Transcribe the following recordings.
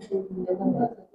是你的那个。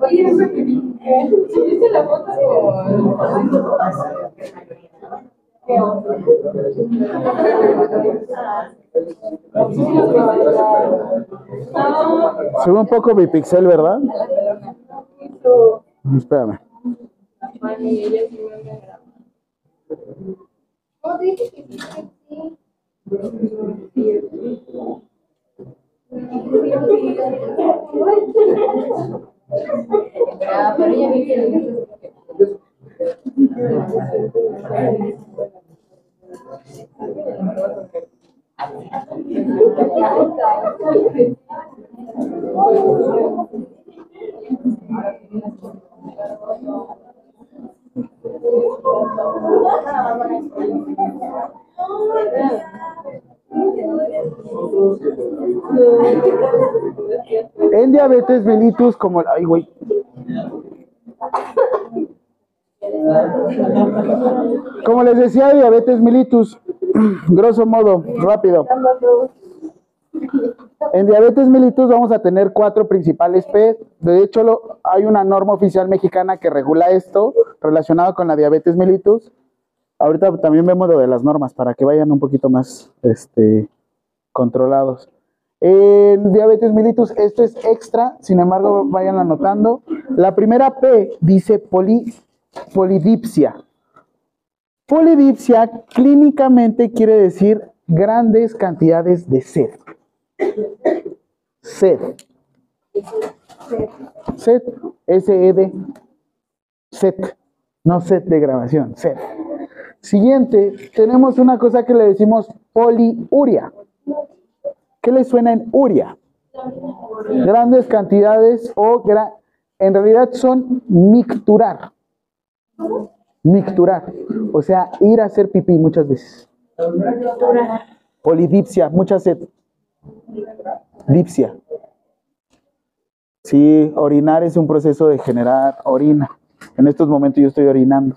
Oye. ¿Subiste un poco mi pixel, ¿verdad? Espérame. Ah, pero quiere. En diabetes mellitus, como. Ay, güey. Como les decía, diabetes mellitus, grosso modo, rápido. En diabetes mellitus vamos a tener cuatro principales P. De hecho, hay una norma oficial mexicana que regula esto relacionado con la diabetes mellitus. Ahorita también vemos lo de las normas para que vayan un poquito más este, controlados. En diabetes mellitus, esto es extra, sin embargo, vayan anotando. La primera P dice poli, polidipsia. Polidipsia clínicamente quiere decir grandes cantidades de sed. Sed. Sed. S-E-D. Sed. No sed de grabación, sed. Siguiente, tenemos una cosa que le decimos poliuria. ¿Qué le suena en uria? Grandes cantidades o gra- en realidad son micturar. Micturar. O sea, ir a hacer pipí muchas veces. Polidipsia, mucha sed. Dipsia. Sí, orinar es un proceso de generar orina. En estos momentos yo estoy orinando.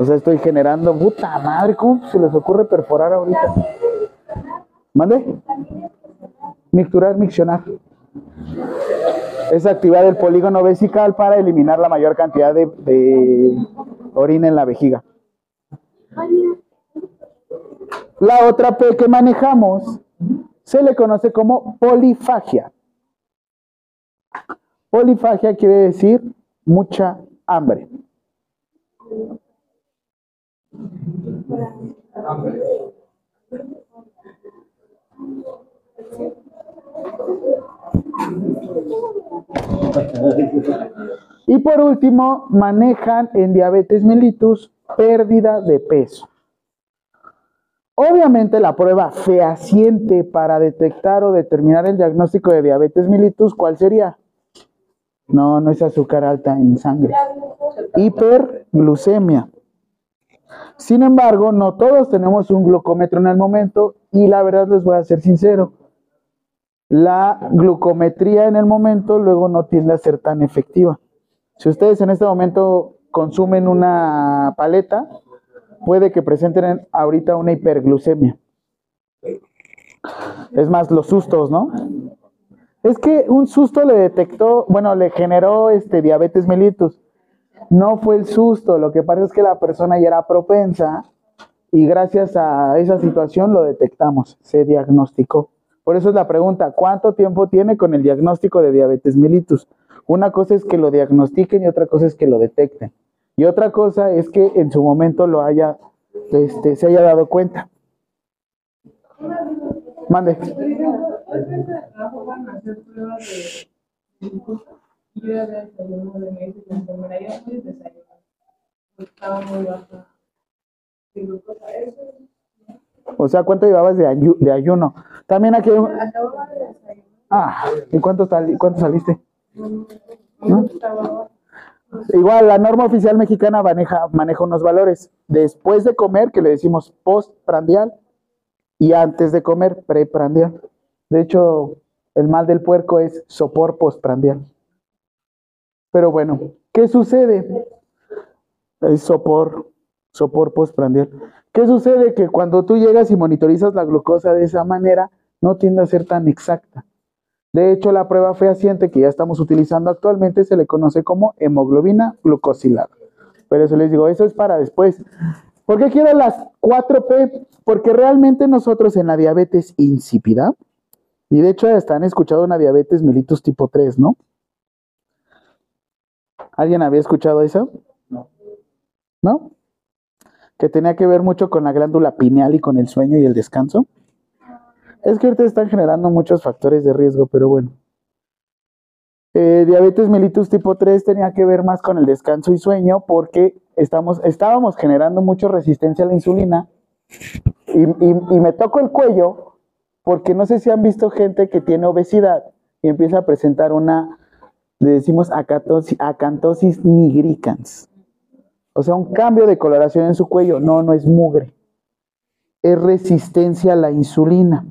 O sea, estoy generando, puta madre, ¿cómo se les ocurre perforar ahorita? ¿Mande? Micturar, miccionar. Es activar el polígono vesical para eliminar la mayor cantidad de, de orina en la vejiga. La otra P que manejamos se le conoce como polifagia. Polifagia quiere decir mucha hambre. Y por último, manejan en diabetes mellitus pérdida de peso. Obviamente la prueba fehaciente para detectar o determinar el diagnóstico de diabetes mellitus, ¿cuál sería? No, no es azúcar alta en sangre. Hiperglucemia. Sin embargo, no todos tenemos un glucómetro en el momento y la verdad les voy a ser sincero. La glucometría en el momento luego no tiende a ser tan efectiva. Si ustedes en este momento consumen una paleta, puede que presenten ahorita una hiperglucemia. Es más, los sustos, ¿no? Es que un susto le detectó, bueno, le generó este diabetes mellitus. No fue el susto, lo que pasa es que la persona ya era propensa y gracias a esa situación lo detectamos, se diagnosticó. Por eso es la pregunta, ¿cuánto tiempo tiene con el diagnóstico de diabetes mellitus? Una cosa es que lo diagnostiquen y otra cosa es que lo detecten. Y otra cosa es que en su momento lo haya, este, se haya dado cuenta. Mande. Yo ya había desayuno de meses, la enfermera ya puedes desayunar. Estaba muy baja. de glucosa. Eso O sea, ¿cuánto llevabas de, ayu- de ayuno? También aquí... acababa de desayunar. Ah, ¿y cuánto, sali- cuánto saliste? No baja. Igual, la norma oficial mexicana maneja, maneja unos valores. Después de comer, que le decimos postprandial, y antes de comer, preprandial. De hecho, el mal del puerco es sopor postprandial. Pero bueno, ¿qué sucede? Sopor, sopor postprandial. ¿Qué sucede? Que cuando tú llegas y monitorizas la glucosa de esa manera, no tiende a ser tan exacta. De hecho, la prueba fehaciente que ya estamos utilizando actualmente se le conoce como hemoglobina glucosilada. Pero eso les digo, eso es para después. ¿Por qué quiero las 4P? Porque realmente nosotros en la diabetes insípida, y de hecho hasta han escuchado una diabetes mellitus tipo 3, ¿no? ¿Alguien había escuchado eso? No. ¿No? Que tenía que ver mucho con la glándula pineal y con el sueño y el descanso. Es que ahorita están generando muchos factores de riesgo, pero bueno. Eh, diabetes mellitus tipo 3 tenía que ver más con el descanso y sueño porque estamos, estábamos generando mucha resistencia a la insulina y, y- y me toco el cuello porque no sé si han visto gente que tiene obesidad y empieza a presentar una, le decimos acantosis nigricans. O sea, un cambio de coloración en su cuello. No, no es mugre. Es resistencia a la insulina.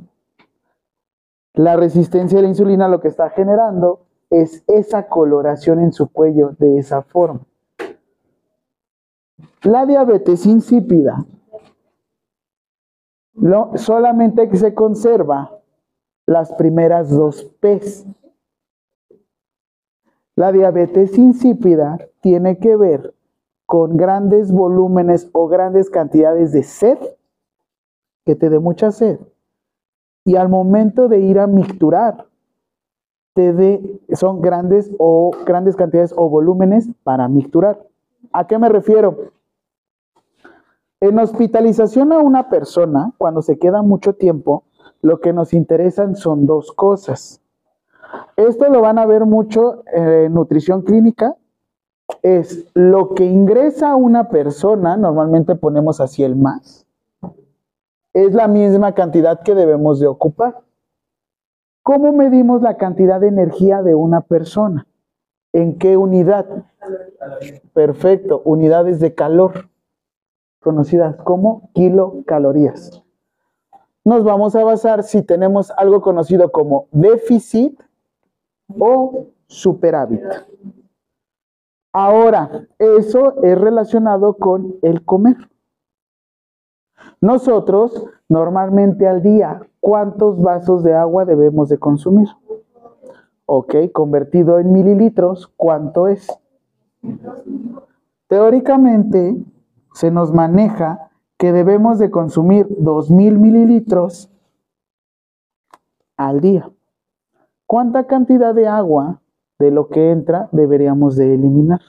La resistencia a la insulina lo que está generando es esa coloración en su cuello de esa forma. La diabetes insípida solamente que se conserva las primeras dos P's. La diabetes insípida tiene que ver con grandes volúmenes o grandes cantidades de sed, que te dé mucha sed. Y al momento de ir a micturar, te son grandes o grandes cantidades o volúmenes para micturar. ¿A qué me refiero? En hospitalización a una persona, cuando se queda mucho tiempo, lo que nos interesan son dos cosas. Esto lo van a ver mucho en nutrición clínica. Es lo que ingresa una persona, normalmente ponemos así el más, es la misma cantidad que debemos de ocupar. ¿Cómo medimos la cantidad de energía de una persona? ¿En qué unidad? Perfecto, unidades de calor, conocidas como kilocalorías. Nos vamos a basar si tenemos algo conocido como déficit o superávit. Ahora, eso es relacionado con el comer. Nosotros, normalmente al día, ¿cuántos vasos de agua debemos de consumir? Ok, convertido en mililitros, ¿cuánto es? Teóricamente, se nos maneja que debemos de consumir 2.000 mililitros al día. ¿Cuánta cantidad de agua de lo que entra deberíamos de eliminar?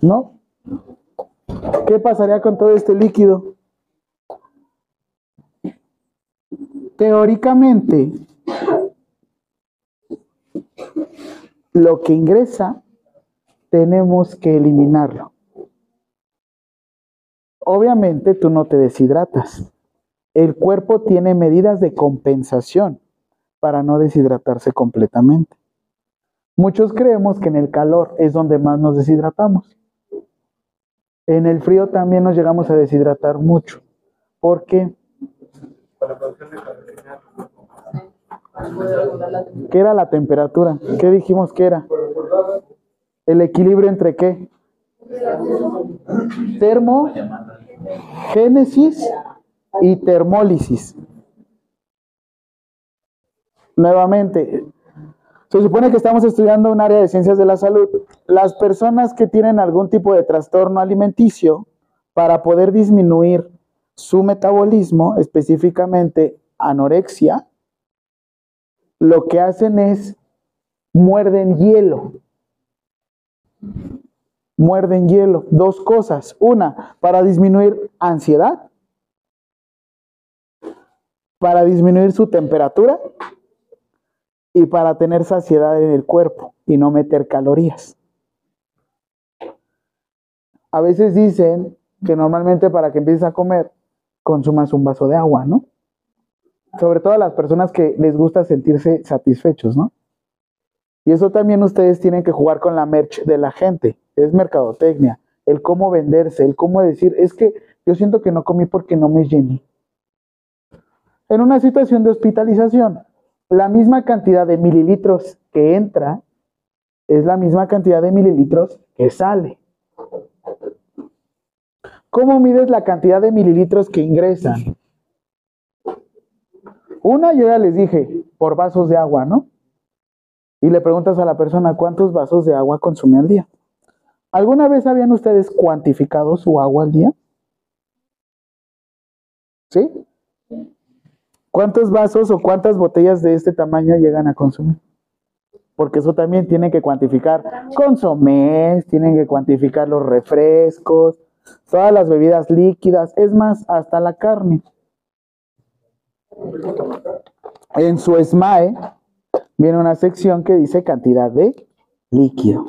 ¿No? ¿Qué pasaría con todo este líquido? Teóricamente, lo que ingresa tenemos que eliminarlo. Obviamente tú no te deshidratas. El cuerpo tiene medidas de compensación para no deshidratarse completamente. Muchos creemos que en el calor es donde más nos deshidratamos. En el frío también nos llegamos a deshidratar mucho. ¿Por qué? ¿Qué era la temperatura? ¿Qué dijimos que era? ¿El equilibrio entre qué? Termo, génesis y termólisis. Nuevamente, se supone que estamos estudiando un área de ciencias de la salud. Las personas que tienen algún tipo de trastorno alimenticio, para poder disminuir su metabolismo, específicamente anorexia, lo que hacen es muerden hielo. Muerden hielo. Dos cosas. Una, para disminuir ansiedad, para disminuir su temperatura y para tener saciedad en el cuerpo y no meter calorías. A veces dicen que normalmente para que empieces a comer, consumas un vaso de agua, ¿no? Sobre todo a las personas que les gusta sentirse satisfechos, ¿no? Y eso también ustedes tienen que jugar con la merch de la gente. Es mercadotecnia. El cómo venderse, el cómo decir, es que yo siento que no comí porque no me llené. En una situación de hospitalización, la misma cantidad de mililitros que entra es la misma cantidad de mililitros que sale. ¿Cómo mides la cantidad de mililitros que ingresan? Una, yo ya les dije, por vasos de agua, ¿no? Y le preguntas a la persona cuántos vasos de agua consume al día. ¿Alguna vez habían ustedes cuantificado su agua al día? ¿Sí? ¿Cuántos vasos o cuántas botellas de este tamaño llegan a consumir? Porque eso también tienen que cuantificar consomés, tienen que cuantificar los refrescos, todas las bebidas líquidas, es más, hasta la carne. En su SMAE viene una sección que dice cantidad de líquido.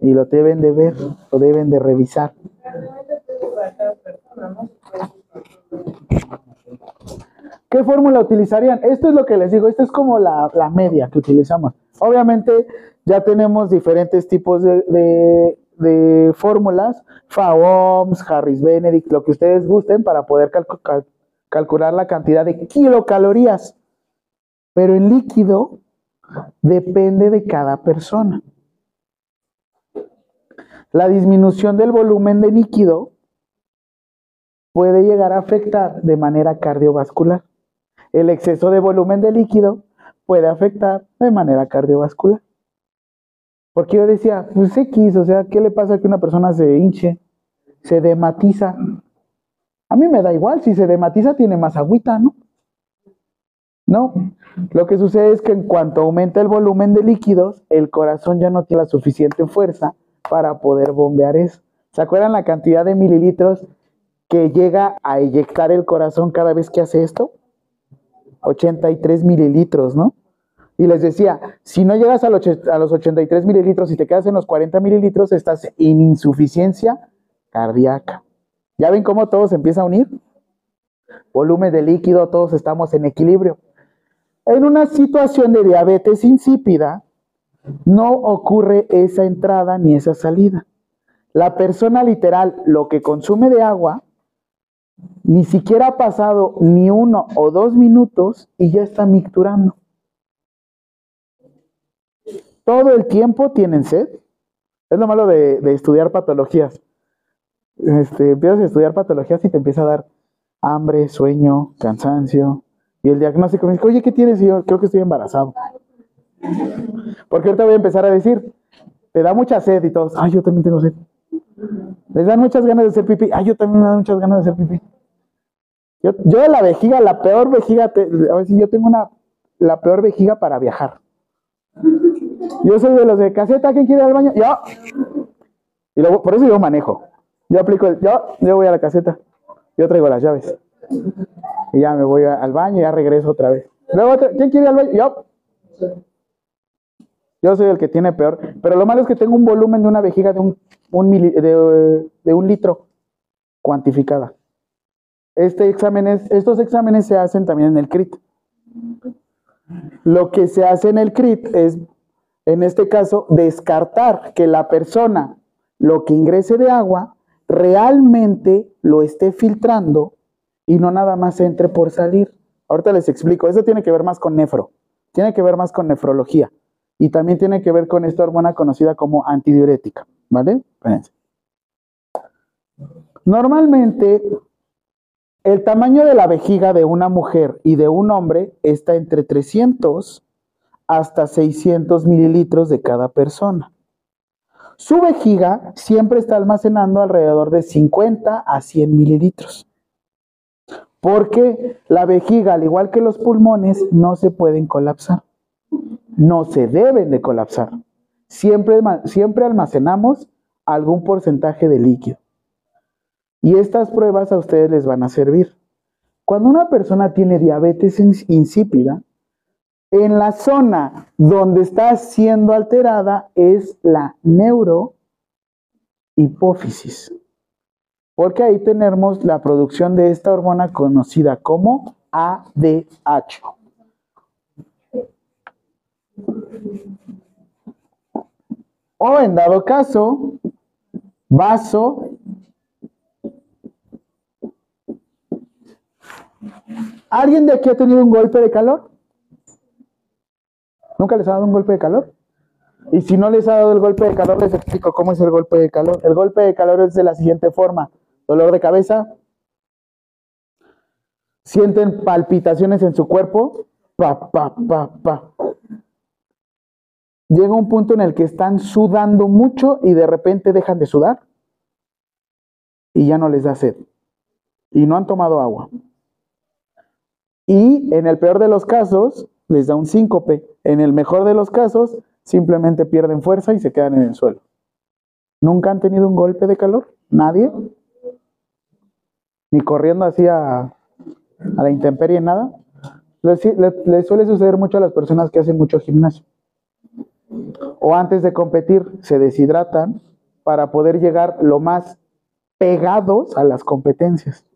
Y lo deben de ver, lo deben de revisar. ¿Qué fórmula utilizarían? Esto es lo que les digo, esto es como la, la media que utilizamos. Obviamente ya tenemos diferentes tipos de, de, fórmulas, FAOMS, Harris Benedict, lo que ustedes gusten para poder calcular la cantidad de kilocalorías. Pero el líquido depende de cada persona. La disminución del volumen de líquido puede llegar a afectar de manera cardiovascular. El exceso de volumen de líquido puede afectar de manera cardiovascular. Porque yo decía, pues X, o sea, ¿qué le pasa que una persona se hinche, se dematiza? A mí me da igual, si se dematiza tiene más agüita, ¿no? No, lo que sucede es que en cuanto aumenta el volumen de líquidos, el corazón ya no tiene la suficiente fuerza para poder bombear eso. ¿Se acuerdan la cantidad de mililitros que llega a eyectar el corazón cada vez que hace esto? 83 mililitros, ¿no? Y les decía, si no llegas a los 83 mililitros y te quedas en los 40 mililitros, estás en insuficiencia cardíaca. ¿Ya ven cómo todo se empieza a unir? Volumen de líquido, todos estamos en equilibrio. En una situación de diabetes insípida, no ocurre esa entrada ni esa salida. La persona literal, lo que consume de agua, Ni siquiera ha pasado ni uno o dos minutos y ya está micturando. Todo el tiempo tienen sed. Es lo malo de, de estudiar patologías. Este, empiezas a estudiar patologías y te empieza a dar hambre, sueño, cansancio. Y el diagnóstico me dice, oye, ¿qué tienes? Y yo creo que estoy embarazado. Porque ahorita voy a empezar a decir, te da mucha sed y todos, ay, yo también tengo sed. Les dan muchas ganas de hacer pipí, ay, yo también me dan muchas ganas de hacer pipí. Yo, yo la vejiga, la peor vejiga, a ver si yo tengo una, la peor vejiga para viajar. Yo soy de los de caseta, ¿quién quiere ir al baño? Yo. Y luego, por eso yo manejo. Yo aplico el, yo, yo voy a la caseta. Yo traigo las llaves. Y ya me voy al baño y ya regreso otra vez. Luego, ¿quién quiere ir al baño? Yo. Yo soy el que tiene peor. Pero lo malo es que tengo un volumen de una vejiga de un, de un litro cuantificada. Este examen es- estos exámenes se hacen también en el CRIT. Lo que se hace en el CRIT es, en este caso, descartar que la persona lo que ingrese de agua realmente lo esté filtrando y no nada más entre por salir. Ahorita les explico, eso tiene que ver más con nefro, tiene que ver más con nefrología y también tiene que ver con esta hormona conocida como antidiurética, ¿vale? Normalmente, el tamaño de la vejiga de una mujer y de un hombre está entre 300 hasta 600 mililitros de cada persona. Su vejiga siempre está almacenando alrededor de 50 a 100 mililitros. Porque la vejiga, al igual que los pulmones, no se pueden colapsar. No se deben de colapsar. Siempre, siempre almacenamos algún porcentaje de líquido. Y estas pruebas a ustedes les van a servir. Cuando una persona tiene diabetes ins- insípida, en la zona donde está siendo alterada es la neurohipófisis. Porque ahí tenemos la producción de esta hormona conocida como ADH. O en dado caso, vaso. ¿Alguien de aquí ha tenido un golpe de calor? ¿Nunca les ha dado un golpe de calor? Y si no les ha dado el golpe de calor, les explico cómo es el golpe de calor. El golpe de calor es de la siguiente forma. Dolor de cabeza. Sienten palpitaciones en su cuerpo. Pa, pa, pa, pa. Llega un punto en el que están sudando mucho y de repente dejan de sudar. Y ya no les da sed. Y no han tomado agua. Y en el peor de los casos, les da un síncope. En el mejor de los casos, simplemente pierden fuerza y se quedan en el suelo. ¿Nunca han tenido un golpe de calor? ¿Nadie? Ni corriendo así a, la intemperie, nada. Les, les- les suele suceder mucho a las personas que hacen mucho gimnasio. O antes de competir, se deshidratan para poder llegar lo más pegados a las competencias.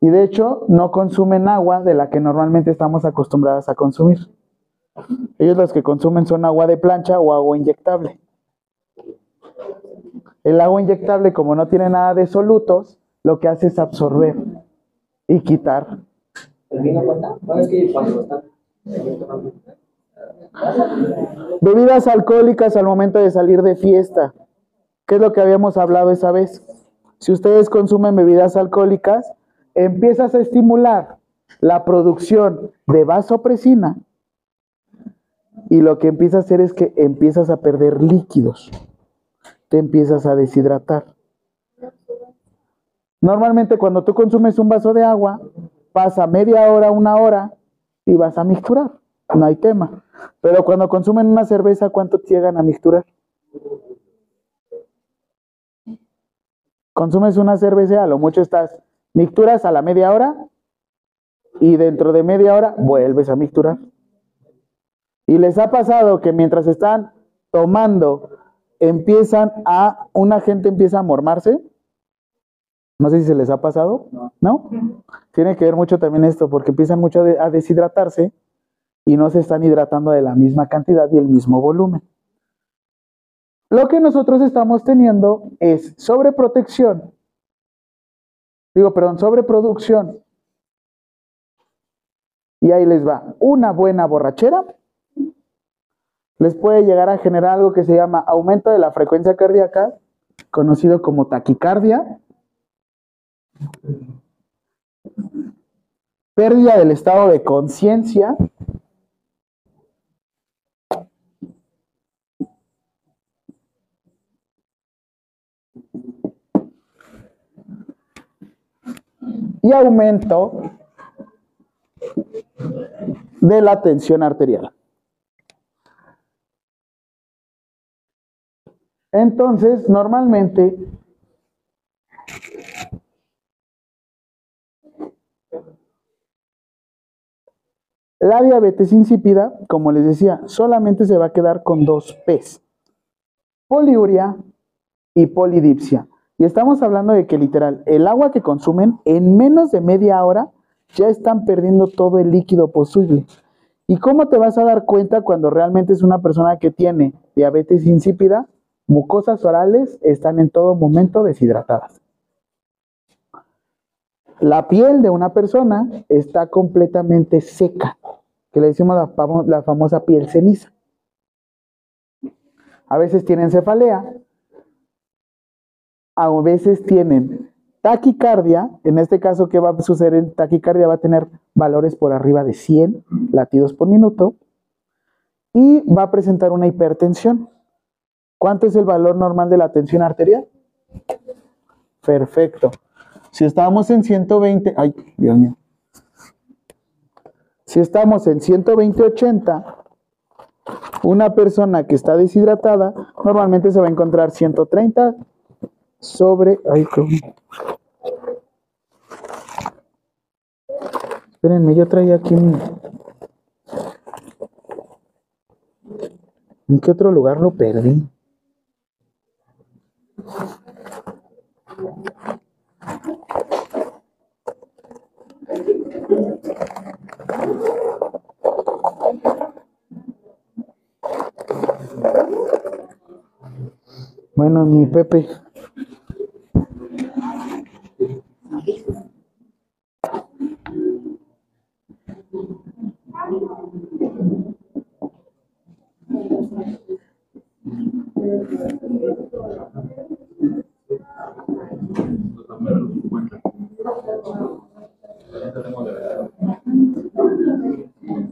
Y de hecho, no consumen agua de la que normalmente estamos acostumbradas a consumir. Ellos los que consumen son agua de plancha o agua inyectable. El agua inyectable, como no tiene nada de solutos, lo que hace es absorber y quitar. ¿El vino cuenta? Es que. Bebidas alcohólicas al momento de salir de fiesta. ¿Qué es lo que habíamos hablado esa vez? Si ustedes consumen bebidas alcohólicas, empiezas a estimular la producción de vasopresina y lo que empieza a hacer es que empiezas a perder líquidos, te empiezas a deshidratar. Normalmente cuando tú consumes un vaso de agua, pasa media hora, una hora y vas a mixturar, no hay tema. Pero cuando consumen una cerveza, ¿cuánto llegan a mixturar? Consumes una cerveza, a lo mucho estás, mixturas a la media hora y dentro de media hora vuelves a mixturar. Y les ha pasado que mientras están tomando, empiezan a, una gente empieza a mormarse. No sé si se les ha pasado, ¿no? Tiene que ver mucho también esto, porque empiezan mucho a deshidratarse y no se están hidratando de la misma cantidad y el mismo volumen. Lo que nosotros estamos teniendo es sobreprotección digo, perdón, sobreproducción. Y ahí les va. Una buena borrachera les puede llegar a generar algo que se llama aumento de la frecuencia cardíaca, conocido como taquicardia, pérdida del estado de conciencia, y aumento de la tensión arterial. Entonces, normalmente, la diabetes insípida, como les decía, solamente se va a quedar con dos P's, poliuria y polidipsia. Y estamos hablando de que literal, el agua que consumen en menos de media hora ya están perdiendo todo el líquido posible. ¿Y cómo te vas a dar cuenta cuando realmente es una persona que tiene diabetes insípida? Mucosas orales están en todo momento deshidratadas. La piel de una persona está completamente seca, que le decimos la, la famosa piel ceniza. A veces tienen cefalea, a veces tienen taquicardia, en este caso, ¿qué va a suceder taquicardia? Va a tener valores por arriba de 100 latidos por minuto y va a presentar una hipertensión. ¿Cuánto es el valor normal de la tensión arterial? Perfecto. Si estamos en 120, ay, Dios mío. Si estamos en 120-80, una persona que está deshidratada normalmente se va a encontrar 130 sobre. Ay. Espérenme, yo traía aquí mi. ¿En qué otro lugar lo perdí? Bueno, mi Pepe.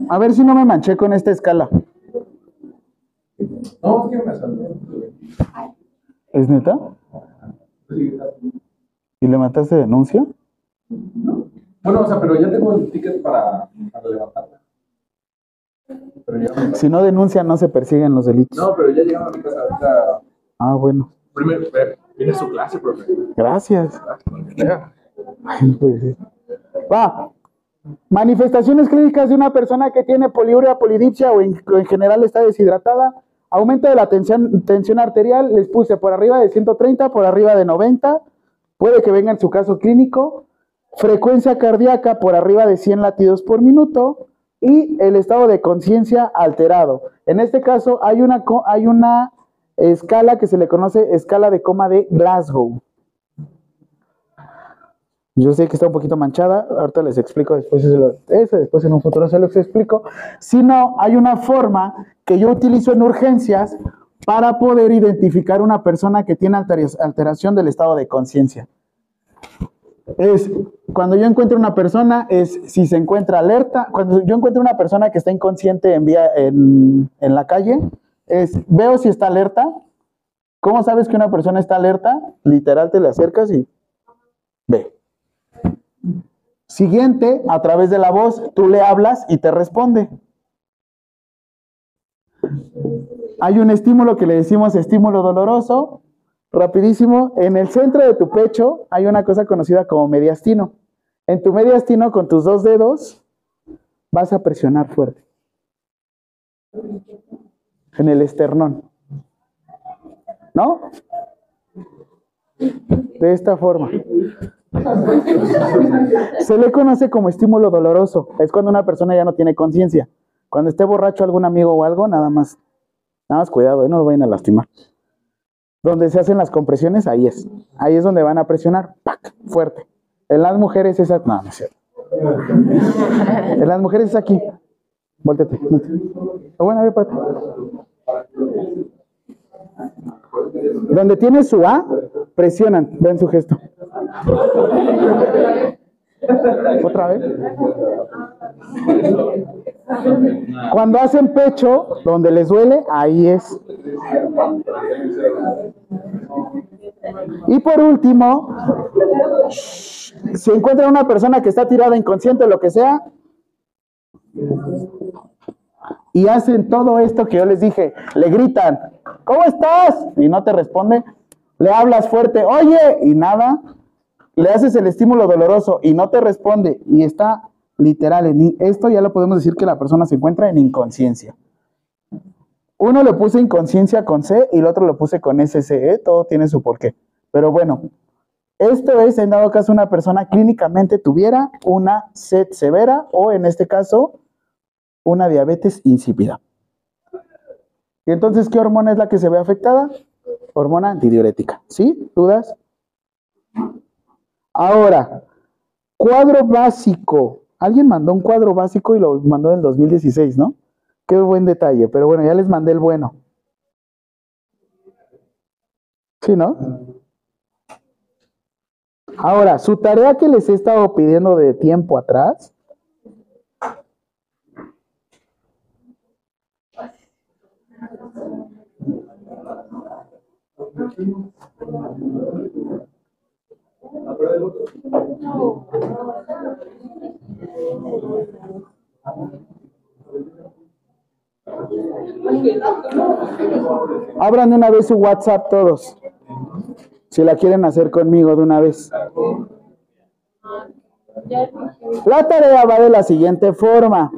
A ver si no me manché con esta escala. No, es que me salté. ¿Es neta? ¿Y le mataste denuncia? Bueno, o sea, pero ya tengo el ticket para, para levantarla. Pero ya me- Si no denuncia, no se persiguen los delitos. No, pero ya llegaron a mi casa. Ahorita, Ah, bueno. primero, viene su clase, profe. Gracias. Ya. Ay, no ser. Va. Manifestaciones clínicas de una persona que tiene poliuria, polidipsia o en, general está deshidratada. Aumento de la tensión, arterial, les puse por arriba de 130, por arriba de 90. Puede que venga en su caso clínico. Frecuencia cardíaca por arriba de 100 latidos por minuto. Y el estado de conciencia alterado. En este caso hay una escala que se le conoce escala de coma de Glasgow. Yo sé que está un poquito manchada, ahorita les explico después eso, después en un futuro se los explico. Si no, hay una forma que yo utilizo en urgencias para poder identificar una persona que tiene altera- alteración del estado de conciencia. Es cuando yo encuentro una persona, es si se encuentra alerta, cuando yo encuentro una persona que está inconsciente en, en la calle, es veo si está alerta. ¿Cómo sabes que una persona está alerta? Literal, te le acercas y ve. Siguiente, a través de la voz, tú le hablas y te responde. Hay un estímulo que le decimos estímulo doloroso. Rapidísimo, en el centro de tu pecho hay una cosa conocida como mediastino. En tu mediastino, con tus dos dedos, vas a presionar fuerte. En el esternón. ¿No? De esta forma. Se le conoce como estímulo doloroso. Es cuando una persona ya no tiene conciencia. Cuando esté borracho algún amigo o algo, nada más. Nada más cuidado, ¿eh? no lo vayan a lastimar. Donde se hacen las compresiones, ahí es. Ahí es donde van a presionar. ¡pac! Fuerte. En las mujeres es... a- No, no es cierto. En las mujeres es aquí. Vuéltate. Ah, bueno, a ver. Donde tiene su A, presionan. Vean su gesto. Otra vez. Cuando hacen pecho, donde les duele, ahí es. Y por último, si encuentran una persona que está tirada inconsciente o lo que sea, y hacen todo esto que yo les dije, le gritan, ¿cómo estás? Y no te responde, le hablas fuerte, oye, y nada, le haces el estímulo doloroso y no te responde, y está literal en esto, ya lo podemos decir que la persona se encuentra en inconsciencia. Uno le puse inconsciencia con C y el otro lo puse con SCE, todo tiene su porqué. Pero bueno, esto es, en dado caso, una persona clínicamente tuviera una sed severa o en este caso, una diabetes insípida. Y entonces, ¿qué hormona es la que se ve afectada? Hormona antidiurética. ¿Sí? ¿Dudas? Ahora, cuadro básico. Alguien mandó un cuadro básico y lo mandó en el 2016, ¿no? Qué buen detalle, pero bueno, ya les mandé el bueno. ¿Sí, no? Ahora, su tarea que les he estado pidiendo de tiempo atrás Abran de una vez su WhatsApp todos. Si la quieren hacer conmigo de una vez. La tarea va de la siguiente forma.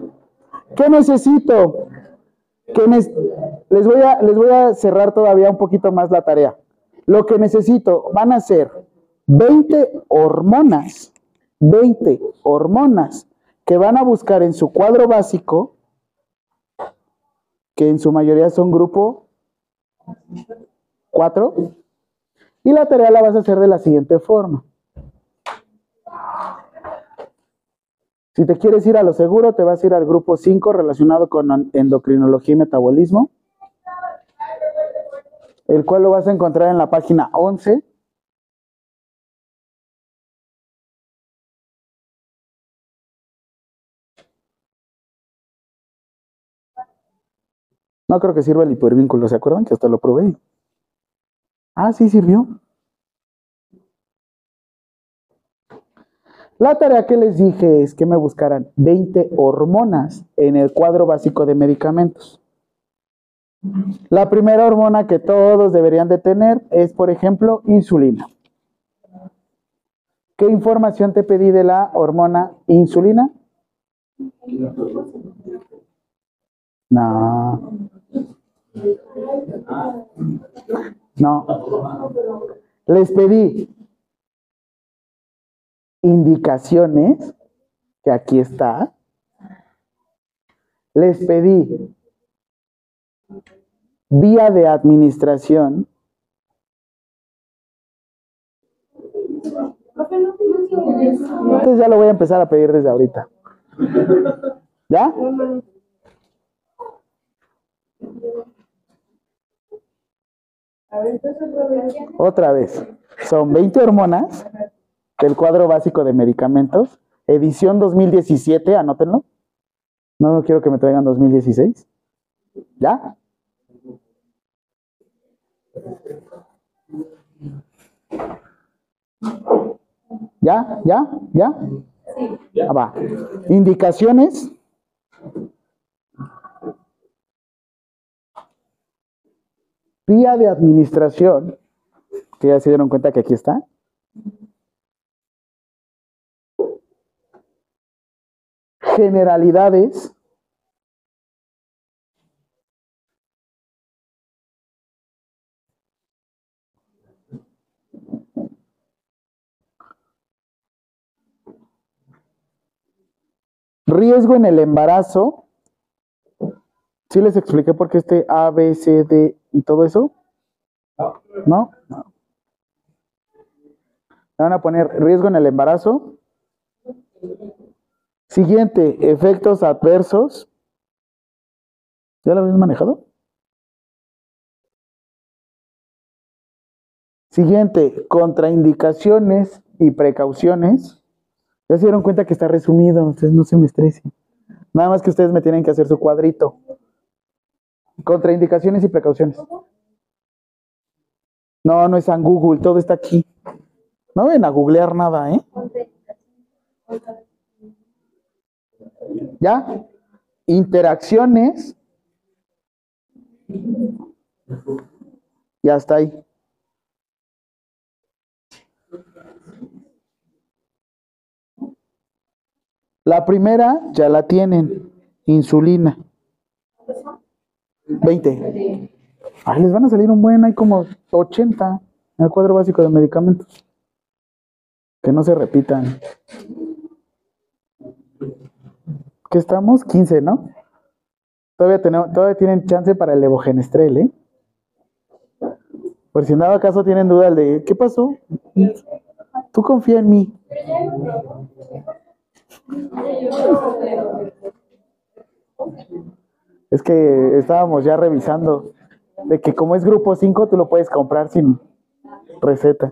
¿Qué necesito? ¿Qué nes- les, voy a, les voy a cerrar todavía un poquito más la tarea. Lo que necesito van a ser 20 hormonas, 20 hormonas que van a buscar en su cuadro básico, que en su mayoría son grupo 4, y la tarea la vas a hacer de la siguiente forma. Si te quieres ir a lo seguro, te vas a ir al grupo 5 relacionado con endocrinología y metabolismo, el cual lo vas a encontrar en la página 11. No creo que sirva el hipervínculo, ¿se acuerdan que hasta lo probé? Ah, sí sirvió. La tarea que les dije es que me buscaran 20 hormonas en el cuadro básico de medicamentos. La primera hormona que todos deberían de tener es, por ejemplo, insulina. ¿Qué información te pedí de la hormona insulina? No. No. Les pedí indicaciones, que aquí está. Les pedí vía de administración. Entonces ya lo voy a empezar a pedir desde ahorita. ¿Ya? Otra vez. Son 20 hormonas del cuadro básico de medicamentos. Edición 2017, anótenlo. No quiero que me traigan 2016. ¿Ya? ¿Ya? ¿Ya? ¿Ya? Ah, va. Indicaciones. Vía de administración, que ya se dieron cuenta que aquí está. Generalidades. Riesgo en el embarazo. ¿Sí les expliqué por qué este A, B, C, D y todo eso? ¿No? No. Van a poner riesgo en el embarazo. Siguiente, efectos adversos. ¿Ya lo habéis manejado? Siguiente, contraindicaciones y precauciones. Ya se dieron cuenta que está resumido, ustedes no se me estresen. Nada más que ustedes me tienen que hacer su cuadrito. Contraindicaciones y precauciones. No, no es en Google, todo está aquí. No ven a googlear nada, ¿eh? ¿Ya? Interacciones. Y hasta ahí. La primera ya la tienen, insulina. 20. Ay, les van a salir un buen, hay como 80 en el cuadro básico de medicamentos. Que no se repitan. ¿Qué estamos? 15, ¿no? Todavía, tenemos, todavía tienen chance para el levogenestrel, ¿eh? Por si en dado caso tienen duda de, ¿qué pasó? Tú confía en mí. Es que estábamos ya revisando de que como es grupo 5, tú lo puedes comprar sin receta.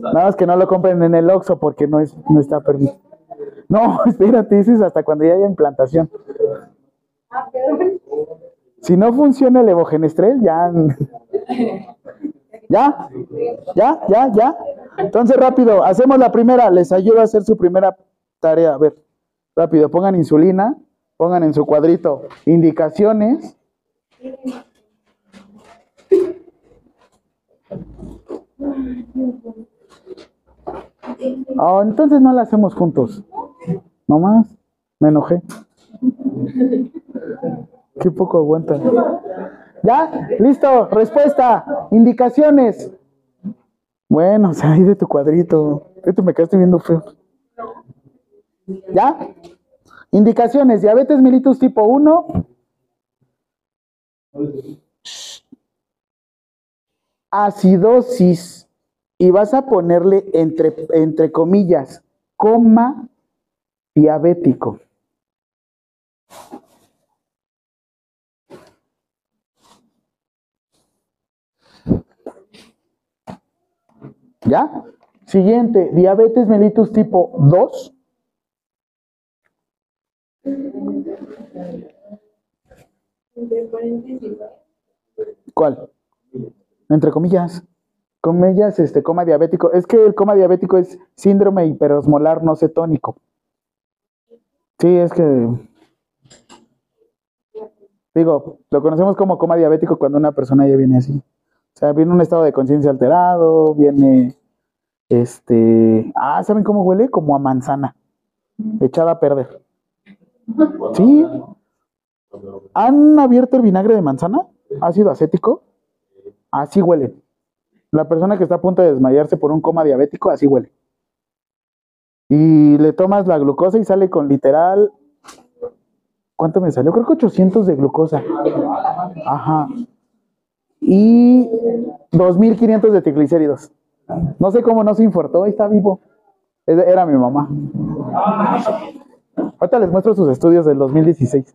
Nada más que no lo compren en el Oxxo porque no, es, no está permitido. No, espérate, ese es hasta cuando ya haya implantación. Si no funciona el evogenestrel, ya. ¿Ya? ¿Ya? ¿Ya? ¿Ya? Entonces, rápido, hacemos la primera. Les ayudo a hacer su primera tarea. A ver, rápido, pongan insulina, pongan en su cuadrito indicaciones. Ah, entonces no la hacemos juntos. No más, me enojé. Qué poco aguantan. ¿Ya? ¿Listo? Respuesta. Indicaciones. Bueno, o sea, ahí de tu cuadrito. Esto me quedaste viendo feo. ¿Ya? Indicaciones. Diabetes mellitus tipo 1. Acidosis. Y vas a ponerle entre, entre comillas, coma diabético. ¿Ya? Siguiente, diabetes mellitus tipo 2. ¿Cuál? Entre comillas. Comillas, este, coma diabético. Es que el coma diabético es síndrome hiperosmolar no cetónico. Sí, es que. Digo, lo conocemos como coma diabético cuando una persona ya viene así. O sea, viene un estado de conciencia alterado, viene. Este. Ah, ¿saben cómo huele? Como a manzana. Echada a perder. Sí. ¿Han abierto el vinagre de manzana? ¿Ácido acético? Así huele. La persona que está a punto de desmayarse por un coma diabético, así huele. Y le tomas la glucosa y sale con literal. ¿Cuánto me salió? Creo que 800 de glucosa. Ajá. Y 2500 de triglicéridos. No sé cómo no se infortó, está vivo. Era mi mamá. Ahorita les muestro sus estudios del 2016.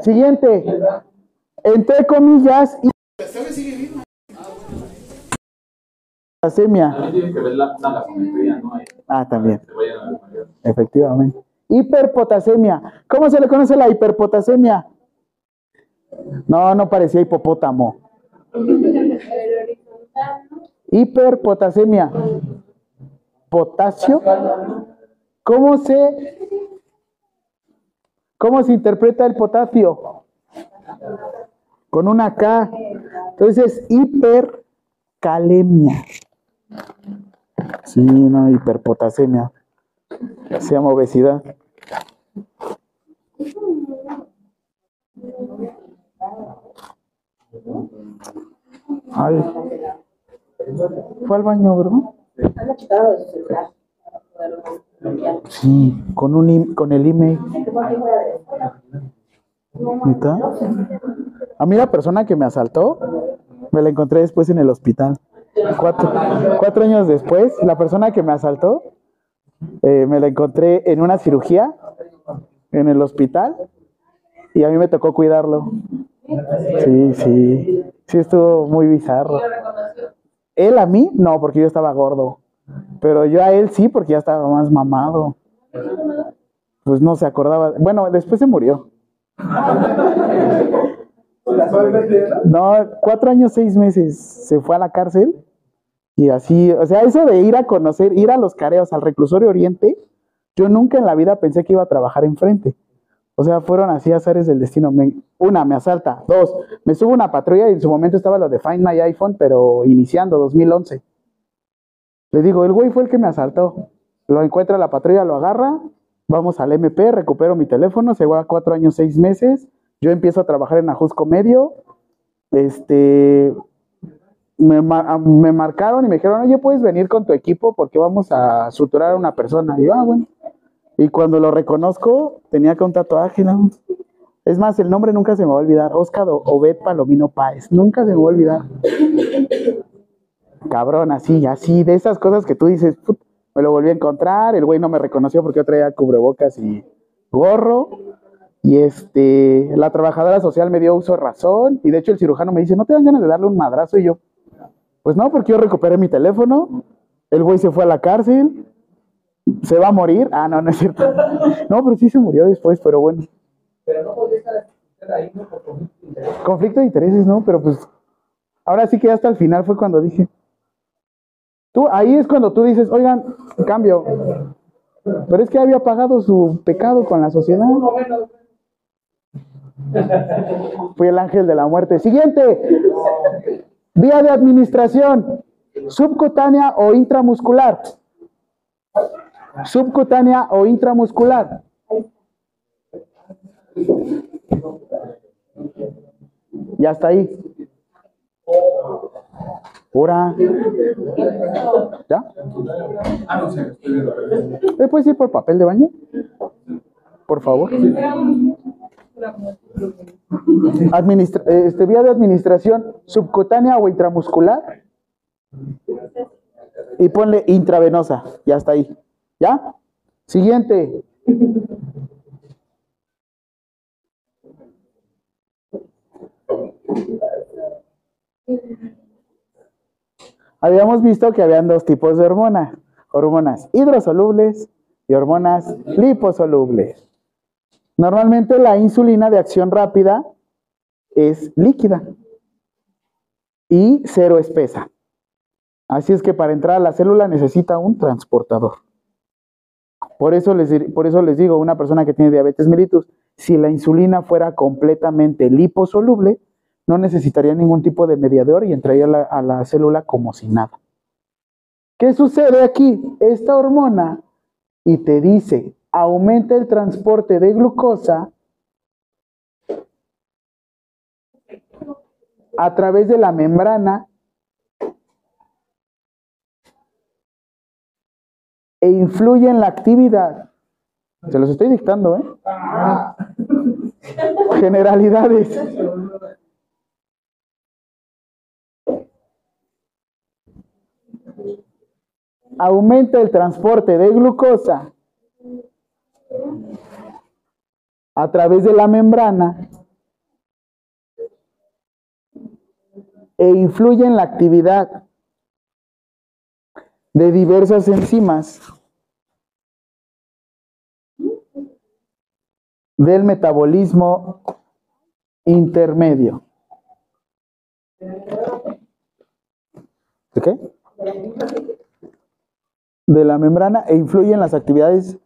Siguiente. Entre comillas. Hiperpotasemia. Ah, también. Efectivamente. Hiperpotasemia. ¿Cómo se le conoce la hiperpotasemia? No, no parecía hipopótamo. Hiperpotasemia. Potasio. ¿Cómo se ¿Cómo se interpreta el potasio? Con una K. Entonces, hipercalemia. Sí, no, hiperpotasemia. Se llama obesidad. Ay. Fue al baño, ¿verdad? Sí, con, un, con el email. ¿Neta? A mí la persona que me asaltó, me la encontré después en el hospital. Cuatro, cuatro años después, la persona que me asaltó, eh, me la encontré en una cirugía en el hospital y a mí me tocó cuidarlo. Sí, sí, sí estuvo muy bizarro. Él a mí, no, porque yo estaba gordo. Pero yo a él sí, porque ya estaba más mamado. Pues no se acordaba. Bueno, después se murió. No, cuatro años, seis meses. Se fue a la cárcel. Y así, o sea, eso de ir a conocer, ir a los careos, al reclusorio oriente, yo nunca en la vida pensé que iba a trabajar enfrente. O sea, fueron así azares del destino. Me- una, me asalta. Dos, me subo una patrulla y en su momento estaba lo de Find My iPhone, pero iniciando, 2011. Le digo, el güey fue el que me asaltó. Lo encuentra la patrulla, lo agarra, vamos al MP, recupero mi teléfono, se va cuatro años, seis meses. Yo empiezo a trabajar en Ajusco Medio. Este, me, ma- a- me marcaron y me dijeron, oye, puedes venir con tu equipo porque vamos a suturar a una persona. Y yo, ah, bueno. Y cuando lo reconozco, tenía acá un tatuaje, ¿no? Es más, el nombre nunca se me va a olvidar. Oscar O- Obed Palomino Páez. Nunca se me va a olvidar. Cabrón, así, así, de esas cosas que tú dices, me lo volví a encontrar, el güey no me reconoció porque yo traía cubrebocas y gorro. Y este, la trabajadora social me dio uso de razón. Y de hecho el cirujano me dice, ¿no te dan ganas de darle un madrazo? Y yo, pues no, porque yo recuperé mi teléfono. El güey se fue a la cárcel. ¿Se va a morir? Ah, no, no es cierto. No, pero sí se murió después, pero bueno. Pero no podría estar ahí, ¿no? Por conflicto de interés. Conflicto de intereses, ¿no? Pero pues, ahora sí que hasta el final fue cuando dije. Tú, ahí es cuando tú dices, oigan, cambio. Pero es que había pagado su pecado con la sociedad. Fui el ángel de la muerte. Siguiente. Vía de administración. Subcutánea o intramuscular. Subcutánea o intramuscular. Ya está ahí. Ahora. ¿Ya? ¿Me puedes ir por papel de baño? Por favor. Este, vía de administración subcutánea o intramuscular. Y ponle intravenosa. Ya está ahí. ¿Ya? Siguiente. Habíamos visto que habían dos tipos de hormonas. Hormonas hidrosolubles y hormonas liposolubles. Normalmente la insulina de acción rápida es líquida y cero espesa. Así es que para entrar a la célula necesita un transportador. Por eso les, por eso les digo, una persona que tiene diabetes mellitus, si la insulina fuera completamente liposoluble, no necesitaría ningún tipo de mediador y entraría a la, a la célula como si nada. ¿Qué sucede aquí? Esta hormona y te dice, aumenta el transporte de glucosa a través de la membrana e influye en la actividad. Se los estoy dictando, ¿eh? Generalidades. Aumenta el transporte de glucosa a través de la membrana e influye en la actividad de diversas enzimas del metabolismo intermedio. ¿De qué? De la membrana e influye en las actividades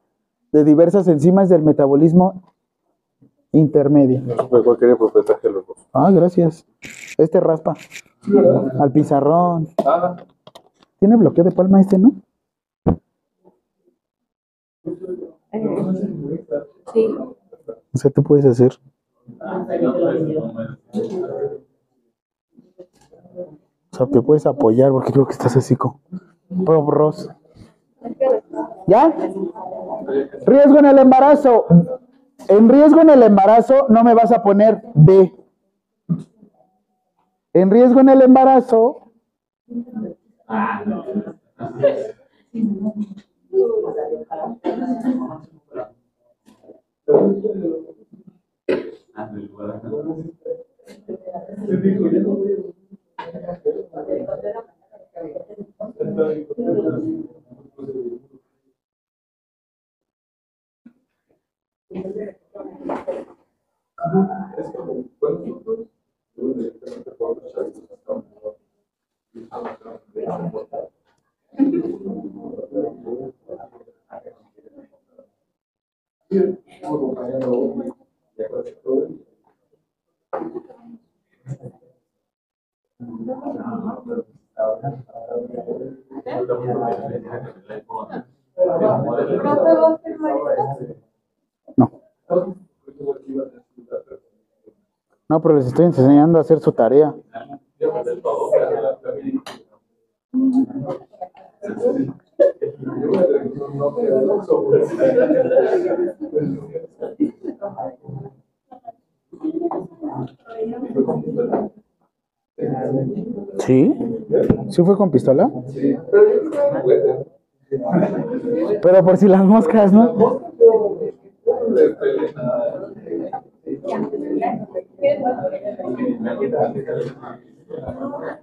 de diversas enzimas del metabolismo intermedio. Porcentaje. Ah, gracias. Este raspa. Al pizarrón. Ah, Tiene bloqueo de palma este, ¿no? Sí. O sea, tú puedes hacer. O sea, te puedes apoyar porque creo que estás así Prof. Ross. ¿Ya? Riesgo en el embarazo. En riesgo en el embarazo no me vas a poner B. En riesgo en el embarazo ¿Profe va a firmar esto? No. No, pero les estoy enseñando a hacer su tarea. ¿Sí? ¿Sí fue con pistola? Pero por si las moscas, ¿no?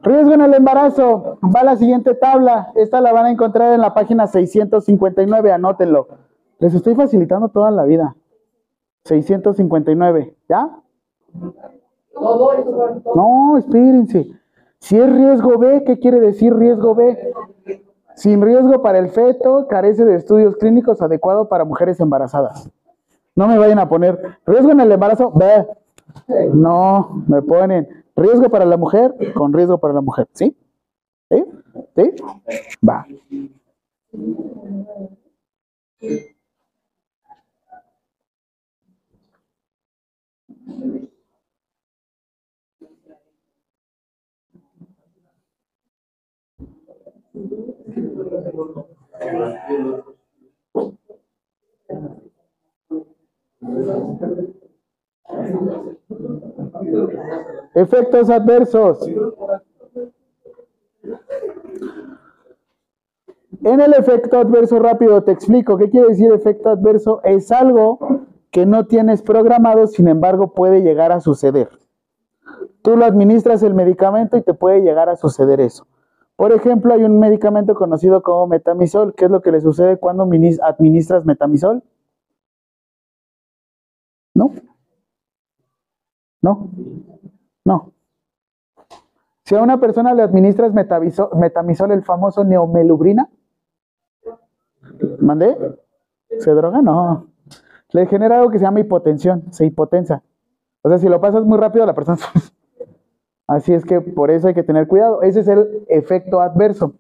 Riesgo en el embarazo. Va a la siguiente tabla. Esta la van a encontrar en la página 659. Anótenlo. Les estoy facilitando toda la vida. 659. ¿Ya? No, espérense. Si es riesgo B, ¿qué quiere decir riesgo B? Sin riesgo para el feto, carece de estudios clínicos adecuados para mujeres embarazadas. No me vayan a poner riesgo en el embarazo, B. No, me ponen riesgo para la mujer con riesgo para la mujer. ¿Sí? ¿Sí? ¿Sí? Va. Efectos adversos. En el efecto adverso rápido te explico. ¿Qué quiere decir efecto adverso? Es algo que no tienes programado, sin embargo puede llegar a suceder. Tú lo administras el medicamento y te puede llegar a suceder eso. Por ejemplo, hay un medicamento conocido como metamisol. ¿Qué es lo que le sucede cuando minis- administras metamisol? ¿No? ¿No? No. Si a una persona le administras metamisol, el famoso neomelubrina, ¿mandé? ¿Se droga? No. Le genera algo que se llama hipotensión, se hipotensa. O sea, si lo pasas muy rápido, la persona... Así es que por eso hay que tener cuidado. Ese es el efecto adverso.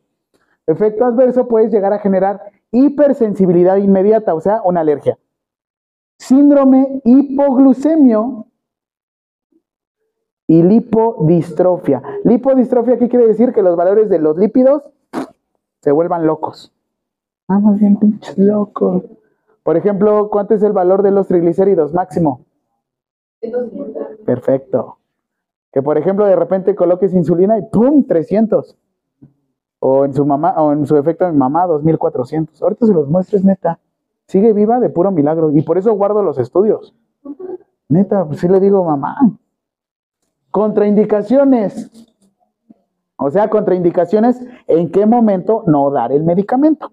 Efecto adverso puedes llegar a generar hipersensibilidad inmediata, o sea, una alergia. Síndrome hipoglucemio y lipodistrofia. Lipodistrofia, ¿qué quiere decir? Que los valores de los lípidos se vuelvan locos. Vamos bien, pinches locos. Por ejemplo, ¿cuánto es el valor de los triglicéridos máximo? Perfecto. Que por ejemplo de repente coloques insulina y ¡pum! 300. O en su mamá, o en su efecto de mi mamá, 2400. Ahorita se los muestres, neta. Sigue viva de puro milagro. Y por eso guardo los estudios. Neta, pues sí le digo, mamá. Contraindicaciones. O sea, contraindicaciones, ¿en qué momento no dar el medicamento?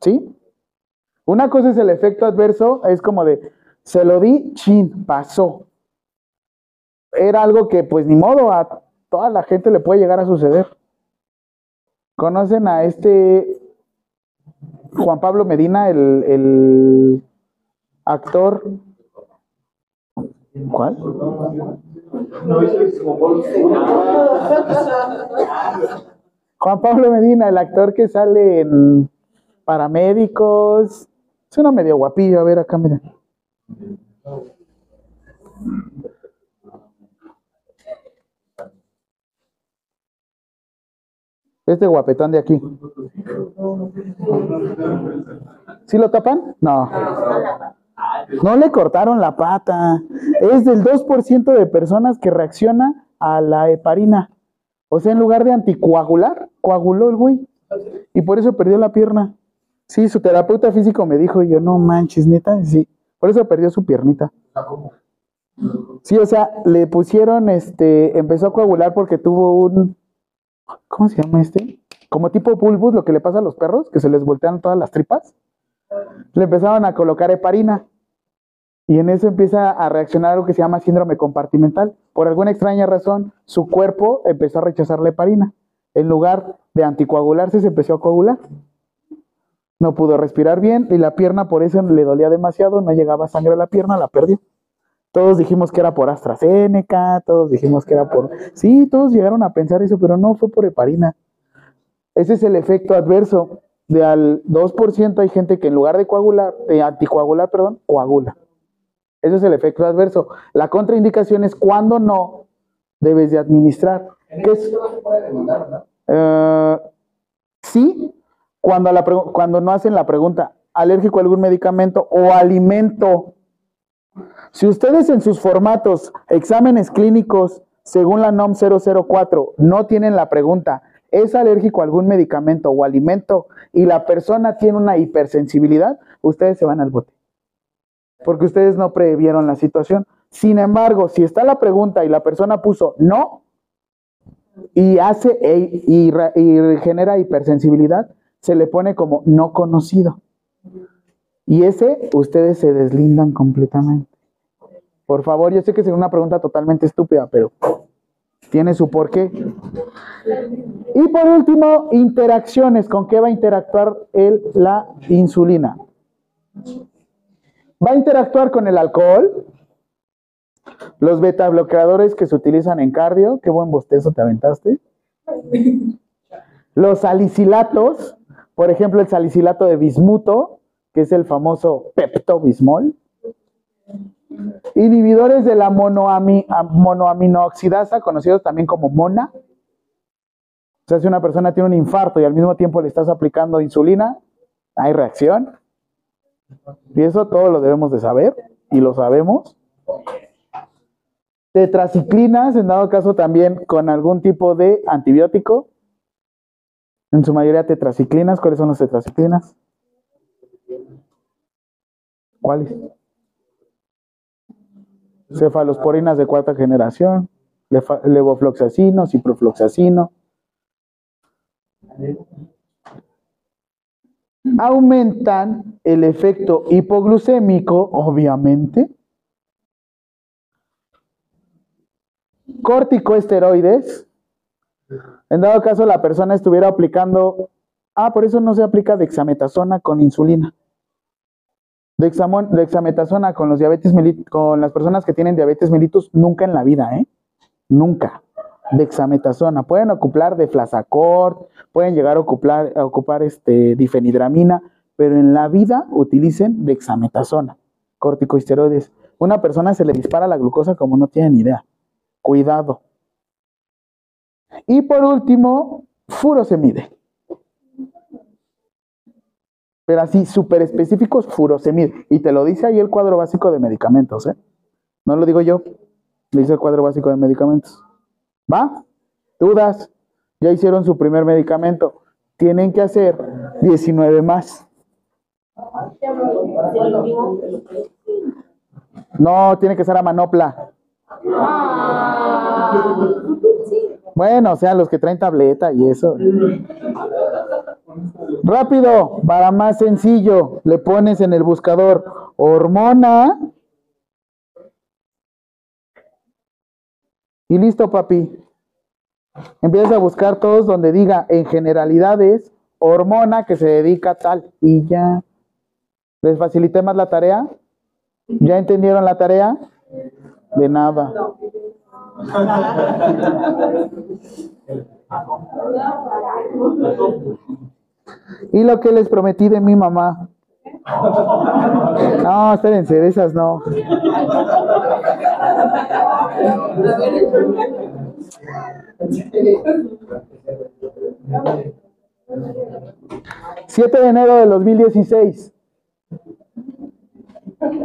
¿Sí? Una cosa es el efecto adverso, es como de, se lo di, chin, pasó. Era algo que, pues ni modo, a toda la gente le puede llegar a suceder. ¿Conocen a este Juan Pablo Medina, el, el actor? ¿Cuál? Juan Pablo Medina, el actor que sale en Paramédicos. Es uno medio guapillo, a ver acá, miren. Este guapetón de aquí. ¿Sí lo tapan? No. No le cortaron la pata. Es del 2% de personas que reacciona a la heparina. O sea, en lugar de anticoagular, coaguló el güey. Y por eso perdió la pierna. Sí, su terapeuta físico me dijo, y yo, no manches, neta, sí. Por eso perdió su piernita. Sí, o sea, le pusieron, este, empezó a coagular porque tuvo un, ¿cómo se llama este? Como tipo bulbus, lo que le pasa a los perros, que se les voltean todas las tripas. Le empezaron a colocar heparina. Y en eso empieza a reaccionar algo que se llama síndrome compartimental. Por alguna extraña razón, su cuerpo empezó a rechazar la heparina. En lugar de anticoagularse, se empezó a coagular. No pudo respirar bien y la pierna por eso le dolía demasiado, no llegaba sangre a la pierna, la perdió. Todos dijimos que era por AstraZeneca, todos dijimos que era por... Sí, todos llegaron a pensar eso, pero no fue por heparina. Ese es el efecto adverso. De al 2% hay gente que en lugar de coagular, de anticoagular, perdón, coagula. Ese es el efecto adverso. La contraindicación es cuando no debes de administrar. ¿Qué este es? no se puede demandar, ¿verdad? Eh, sí, cuando, la cuando no hacen la pregunta, alérgico a algún medicamento o alimento. Si ustedes en sus formatos, exámenes clínicos, según la NOM 004, no tienen la pregunta, ¿es alérgico a algún medicamento o alimento? Y la persona tiene una hipersensibilidad, ustedes se van al bote. Porque ustedes no previeron la situación. Sin embargo, si está la pregunta y la persona puso no, y hace e- y, ra- y genera hipersensibilidad, se le pone como no conocido. Y ese ustedes se deslindan completamente. Por favor, yo sé que es una pregunta totalmente estúpida, pero tiene su porqué. Y por último, interacciones. ¿Con qué va a interactuar el, la insulina? Va a interactuar con el alcohol, los beta bloqueadores que se utilizan en cardio, qué buen bostezo te aventaste. Los salicilatos, por ejemplo, el salicilato de bismuto, que es el famoso peptobismol. Inhibidores de la monoami- a- monoaminooxidasa, conocidos también como MONA. O sea, si una persona tiene un infarto y al mismo tiempo le estás aplicando insulina, hay reacción. Y eso todo lo debemos de saber y lo sabemos. Tetraciclinas, en dado caso también con algún tipo de antibiótico. En su mayoría tetraciclinas. ¿Cuáles son las tetraciclinas? ¿Cuáles? Cefalosporinas de cuarta generación, levofloxacino, ciprofloxacino. Aumentan el efecto hipoglucémico, obviamente. Corticoesteroides. En dado caso la persona estuviera aplicando, ah, por eso no se aplica dexametasona con insulina. Dexamon- dexametasona con los diabetes con las personas que tienen diabetes mellitus, nunca en la vida, ¿eh? Nunca. Dexametasona. Pueden ocupar de flasacort, pueden llegar a ocupar, a ocupar este, difenidramina, pero en la vida utilicen dexametasona, corticosteroides. Una persona se le dispara la glucosa como no tiene ni idea. Cuidado. Y por último, furosemide. Pero así, súper específicos, furosemide. Y te lo dice ahí el cuadro básico de medicamentos, ¿eh? No lo digo yo, lo dice el cuadro básico de medicamentos. ¿Va? Dudas. Ya hicieron su primer medicamento. Tienen que hacer 19 más. No, tiene que ser a manopla. Bueno, o sea, los que traen tableta y eso. Rápido, para más sencillo, le pones en el buscador hormona. Y listo, papi. Empiezas a buscar todos donde diga en generalidades hormona que se dedica a tal. Y ya. ¿Les facilité más la tarea? ¿Ya entendieron la tarea? De nada. Y lo que les prometí de mi mamá. No, espérense, de esas no. ...7 de enero del 2016...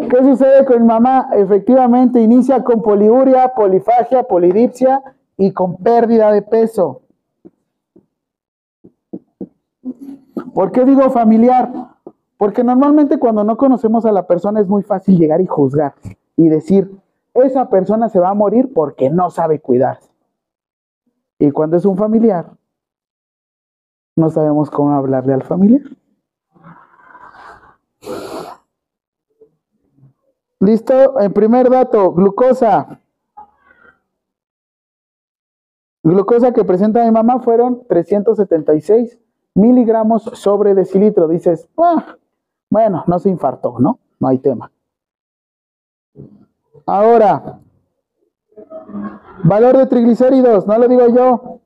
¿Qué sucede con mamá? Efectivamente inicia con poliuria, polifagia, polidipsia y con pérdida de peso. ¿Por qué digo familiar? Porque normalmente cuando no conocemos a la persona es muy fácil llegar y juzgar y decir, esa persona se va a morir porque no sabe cuidarse. Y cuando es un familiar, no sabemos cómo hablarle al familiar. Listo, el primer dato, glucosa. Glucosa que presenta mi mamá fueron 376 miligramos sobre decilitro. Dices, ah, bueno, no se infartó, ¿no? No hay tema. Ahora, valor de triglicéridos, no lo digo yo,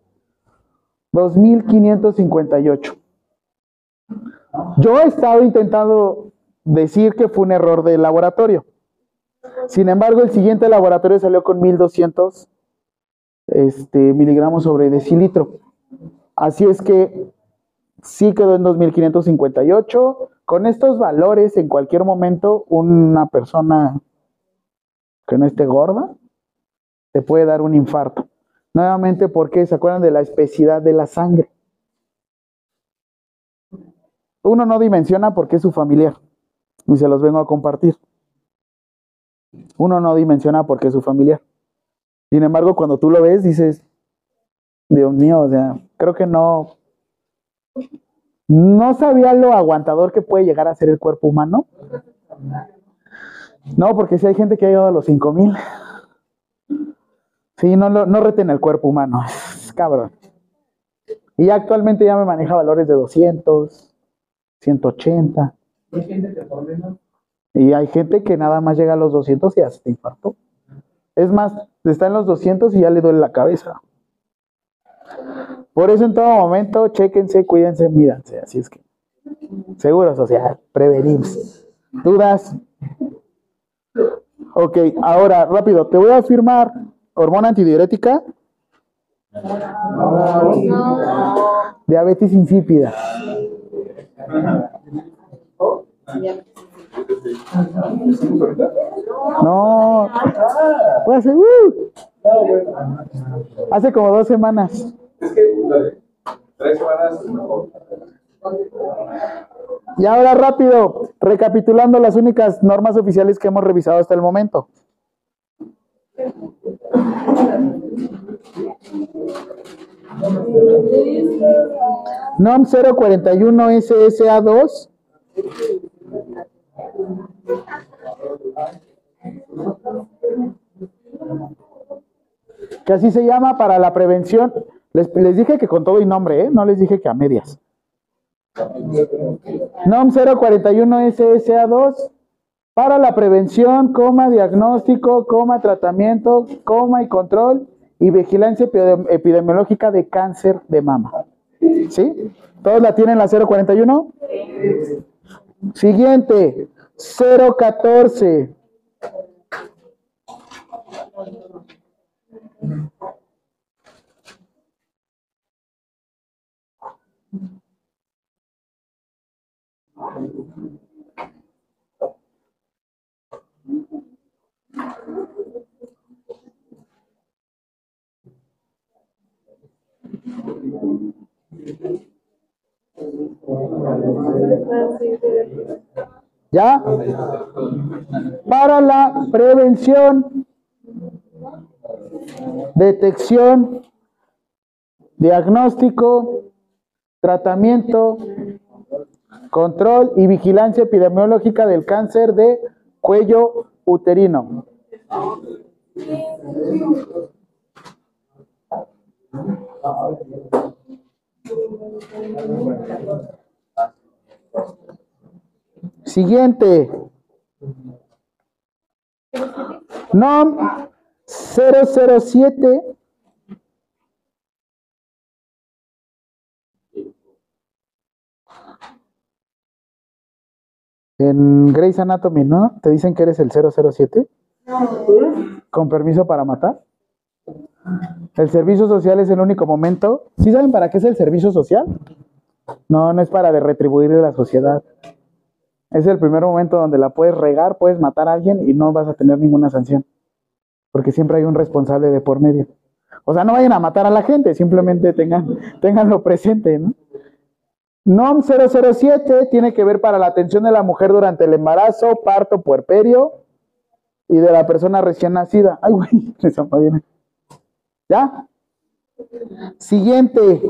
2558. Yo he estado intentando decir que fue un error de laboratorio. Sin embargo, el siguiente laboratorio salió con 1200 este, miligramos sobre decilitro. Así es que sí quedó en 2558. Con estos valores, en cualquier momento, una persona que no esté gorda te puede dar un infarto. Nuevamente, porque se acuerdan de la espesidad de la sangre. Uno no dimensiona porque es su familiar. Y se los vengo a compartir. Uno no dimensiona porque es su familiar. Sin embargo, cuando tú lo ves, dices, Dios mío, o sea, creo que no, no sabía lo aguantador que puede llegar a ser el cuerpo humano. No, porque si hay gente que ha llegado a los 5000. Sí, no, no, no reten el cuerpo humano, cabrón. Y actualmente ya me maneja valores de 200, 180. Hay gente que Y hay gente que nada más llega a los 200 y ya se infartó. Es más, está en los 200 y ya le duele la cabeza. Por eso en todo momento, chéquense, cuídense, mídanse. Así es que, seguro social, prevenimos. ¿Dudas? Ok, ahora, rápido, te voy a firmar hormona antidiurética. Diabetes insípida. No, hace, uh, hace como dos semanas. Y ahora rápido, recapitulando las únicas normas oficiales que hemos revisado hasta el momento. NOM 041 SSA2 que así se llama para la prevención. Les, dije que con todo y nombre, ¿eh? no les dije que a medias. NOM 041 SSA2 para la prevención, coma, diagnóstico, coma, tratamiento, coma y control y vigilancia epidem- epidemiológica de cáncer de mama. ¿Sí? ¿Todos la tienen la 041? Siguiente, 014. ¿Ya? Para la prevención, detección, diagnóstico, tratamiento, control y vigilancia epidemiológica del cáncer de cuello uterino. Siguiente. NOM 007 En Grey's Anatomy, ¿no? Te dicen que eres el 007. Con permiso para matar. El servicio social es el único momento. ¿Sí saben para qué es el servicio social? No, no es para de retribuir a la sociedad. Es el primer momento donde la puedes regar, puedes matar a alguien y no vas a tener ninguna sanción. Porque siempre hay un responsable de por medio. O sea, no vayan a matar a la gente, simplemente tengan, tenganlo presente, ¿no? NOM 007 tiene que ver para la atención de la mujer durante el embarazo, parto, puerperio y de la persona recién nacida. Ay, güey, madre. ¿Ya? Siguiente.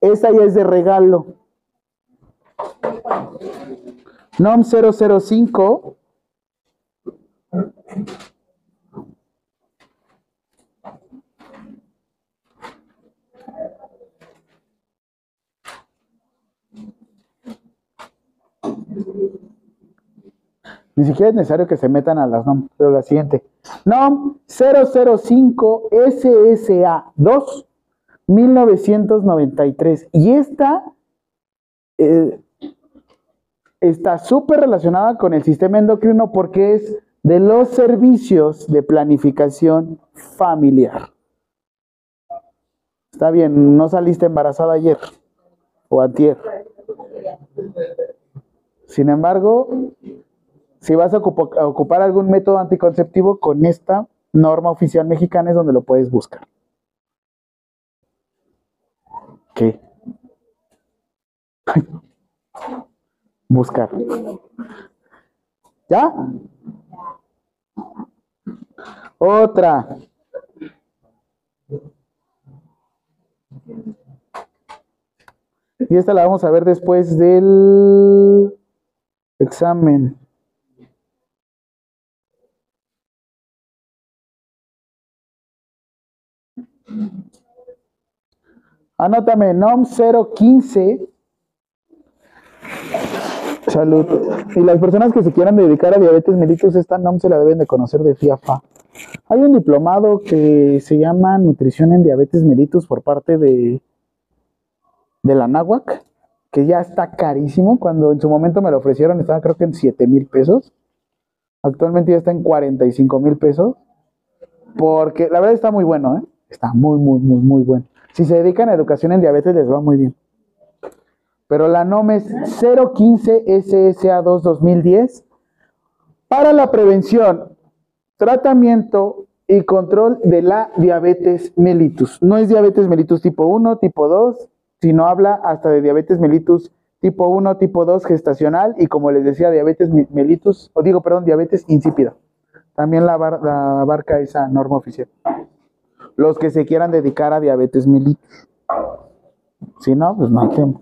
Esta ya es de regalo. NOM 005. Ni siquiera es necesario que se metan a las NOM, pero la siguiente. NOM 005 SSA 2 1993. Y esta eh, está súper relacionada con el sistema endocrino porque es de los servicios de planificación familiar. Está bien, no saliste embarazada ayer o antier. Sin embargo, si vas a, ocupar algún método anticonceptivo con esta norma oficial mexicana es donde lo puedes buscar. ¿Qué? Buscar. ¿Ya? Otra. Y esta la vamos a ver después del examen. Anótame, NOM 015. Salud. Y las personas que se quieran dedicar a diabetes mellitus, esta NOM se la deben de conocer de FIAFA. Hay un diplomado que se llama Nutrición en Diabetes mellitus por parte de, de la NAWAC, que ya está carísimo. Cuando en su momento me lo ofrecieron, estaba creo que en 7 mil pesos. Actualmente ya está en 45 mil pesos. Porque la verdad está muy bueno, ¿eh? Está muy, muy, muy, muy bueno. Si se dedican a educación en diabetes, les va muy bien. Pero la NOM es 015 SSA2 2010 para la prevención, tratamiento y control de la diabetes mellitus. No es diabetes mellitus tipo 1, tipo 2, sino habla hasta de diabetes mellitus tipo 1, tipo 2 gestacional y como les decía, diabetes mellitus, o digo, perdón, diabetes insípida. También la, la abarca esa norma oficial. Los que se quieran dedicar a diabetes mellitus. Si no, pues no hay.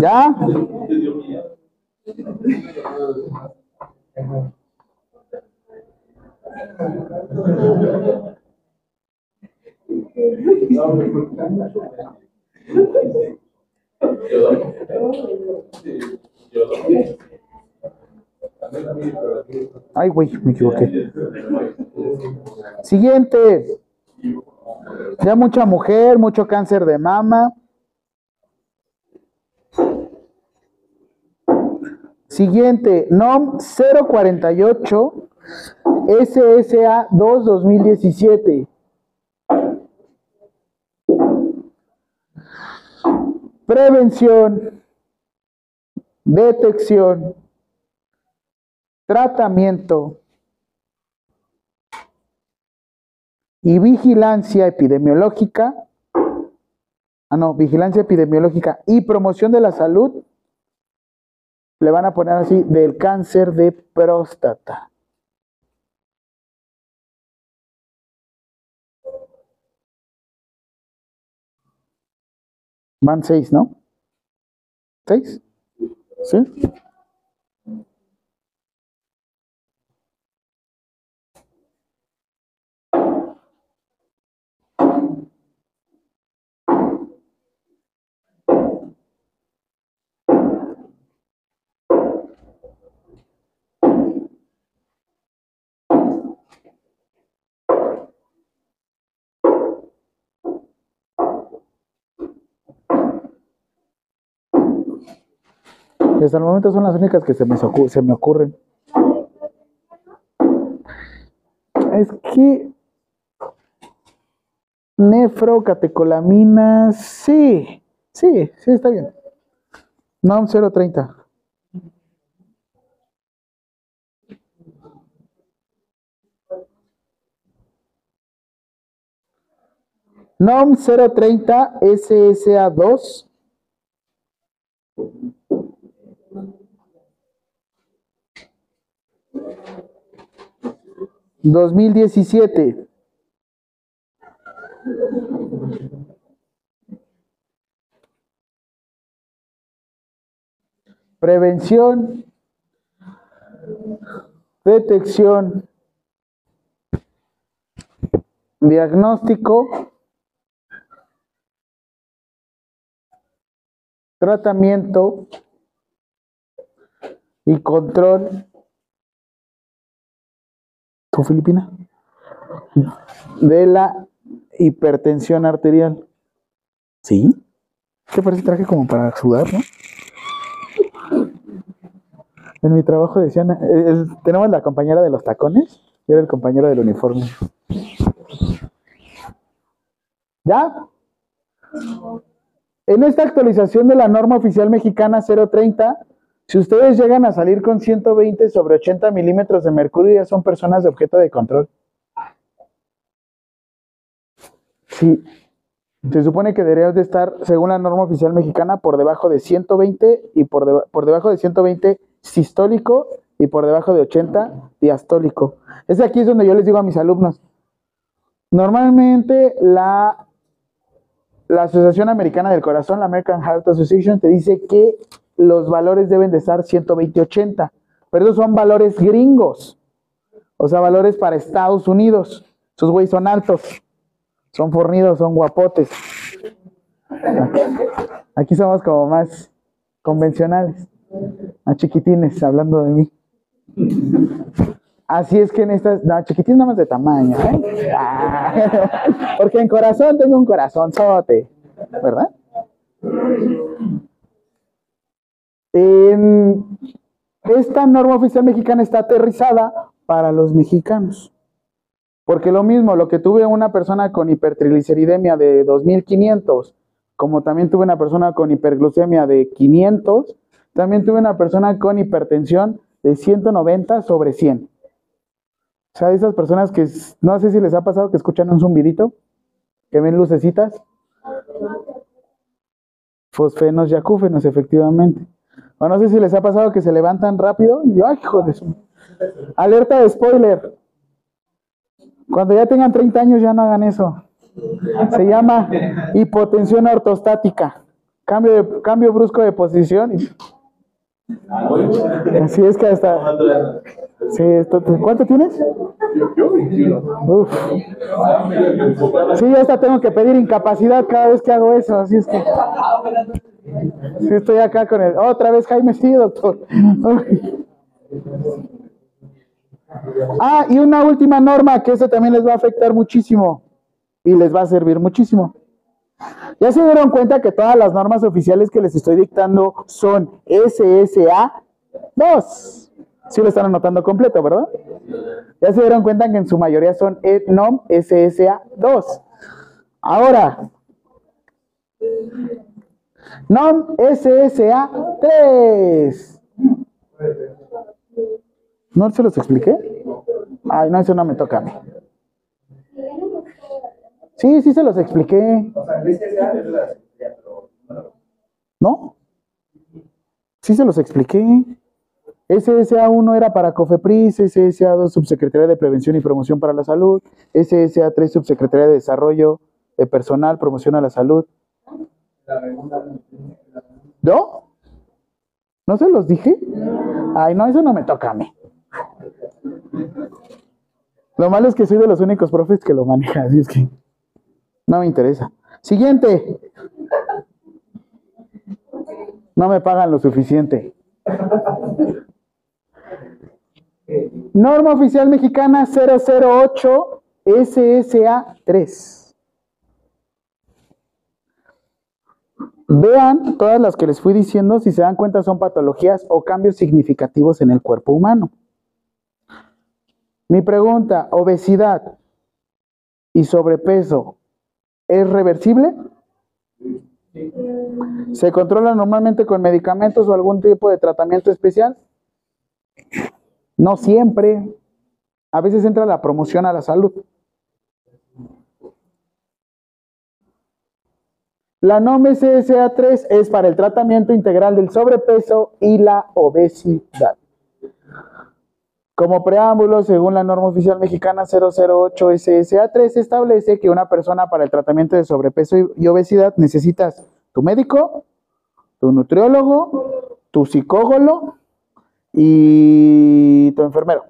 ¿Ya? Ay, güey, me equivoqué. Siguiente. Ya mucha mujer, mucho cáncer de mama. Siguiente, NOM 048 SSA 2 2017. Prevención, detección, tratamiento y vigilancia epidemiológica. Ah, no, vigilancia epidemiológica y promoción de la salud. Le van a poner así del cáncer de próstata. Van seis, ¿no? ¿Seis? ¿Sí? Hasta el momento son las únicas que se me, se me ocurren. Es que Nefrocatecolaminas, sí, sí, sí, está bien. NOM 030. NOM 030 SSA2 2017 Prevención, detección, diagnóstico, tratamiento y control. ¿Tu Filipina? De la hipertensión arterial. ¿Sí? ¿Qué parece traje como para sudar, no? En mi trabajo decían, eh, tenemos la compañera de los tacones y era el compañero del uniforme. ¿Ya? En esta actualización de la norma oficial mexicana 030, si ustedes llegan a salir con 120 sobre 80 milímetros de mercurio, ya son personas de objeto de control. Sí, se supone que deberías de estar, según la norma oficial mexicana, por debajo de 120 y por, por debajo de 120 sistólico y por debajo de 80 diastólico. Es aquí es donde yo les digo a mis alumnos, normalmente la, la Asociación Americana del Corazón, la American Heart Association, te dice que los valores deben de estar 120-80, pero esos son valores gringos, o sea, valores para Estados Unidos. Esos güeyes son altos, son fornidos, son guapotes. Aquí somos como más convencionales a chiquitines, hablando de mí. Así es que en estas, no, chiquitines nada más de tamaño, ¿eh? Ah, porque en corazón tengo un corazón sote, ¿verdad? En esta norma oficial mexicana está aterrizada para los mexicanos. Porque lo mismo, lo que tuve una persona con hipertrigliceridemia de 2500, como también tuve una persona con hiperglucemia de 500, también tuve una persona con hipertensión de 190 sobre 100. O sea, esas personas que no sé si les ha pasado que escuchan un zumbidito, que ven lucecitas. Fosfenos y acúfenos, efectivamente. No sé si les ha pasado que se levantan rápido y ¡ay, hijo de! Alerta de spoiler. Cuando ya tengan 30 años ya no hagan eso. Se llama hipotensión ortostática. Cambio, cambio brusco de posición Así es que hasta. Sí, ¿Cuánto tienes? Uf. Sí, hasta tengo que pedir incapacidad cada vez que hago eso. Así es que. Sí, estoy acá con el. Otra vez Jaime, sí, doctor. Ah, y una última norma que eso también les va a afectar muchísimo y les va a servir muchísimo. Ya se dieron cuenta que todas las normas oficiales que les estoy dictando son SSA 2. Sí lo están anotando completo, ¿verdad? Ya se dieron cuenta que en su mayoría son NOM SSA 2. Ahora, NOM SSA 3. ¿No se los expliqué? Ay, no, eso no me toca a mí. Sí, sí se los expliqué. ¿No? Sí se los expliqué. SSA1 era para COFEPRIS, SSA2 Subsecretaría de Prevención y Promoción para la Salud, SSA3 Subsecretaría de Desarrollo de Personal, Promoción a la Salud. ¿No? ¿No se los dije? Ay, no, eso no me toca a mí. Lo malo es que soy de los únicos profes que lo manejan, así es que... No me interesa. Siguiente. No me pagan lo suficiente. Norma oficial mexicana 008 SSA 3. Vean todas las que les fui diciendo, si se dan cuenta son patologías o cambios significativos en el cuerpo humano. Mi pregunta, obesidad y sobrepeso ¿Es reversible? ¿Se controla normalmente con medicamentos o algún tipo de tratamiento especial? No siempre. A veces entra la promoción a la salud. La NOM SSA3 es para el tratamiento integral del sobrepeso y la obesidad. Como preámbulo, según la norma oficial mexicana 008 SSA3, establece que una persona para el tratamiento de sobrepeso y- y obesidad necesitas tu médico, tu nutriólogo, tu psicólogo y tu enfermero.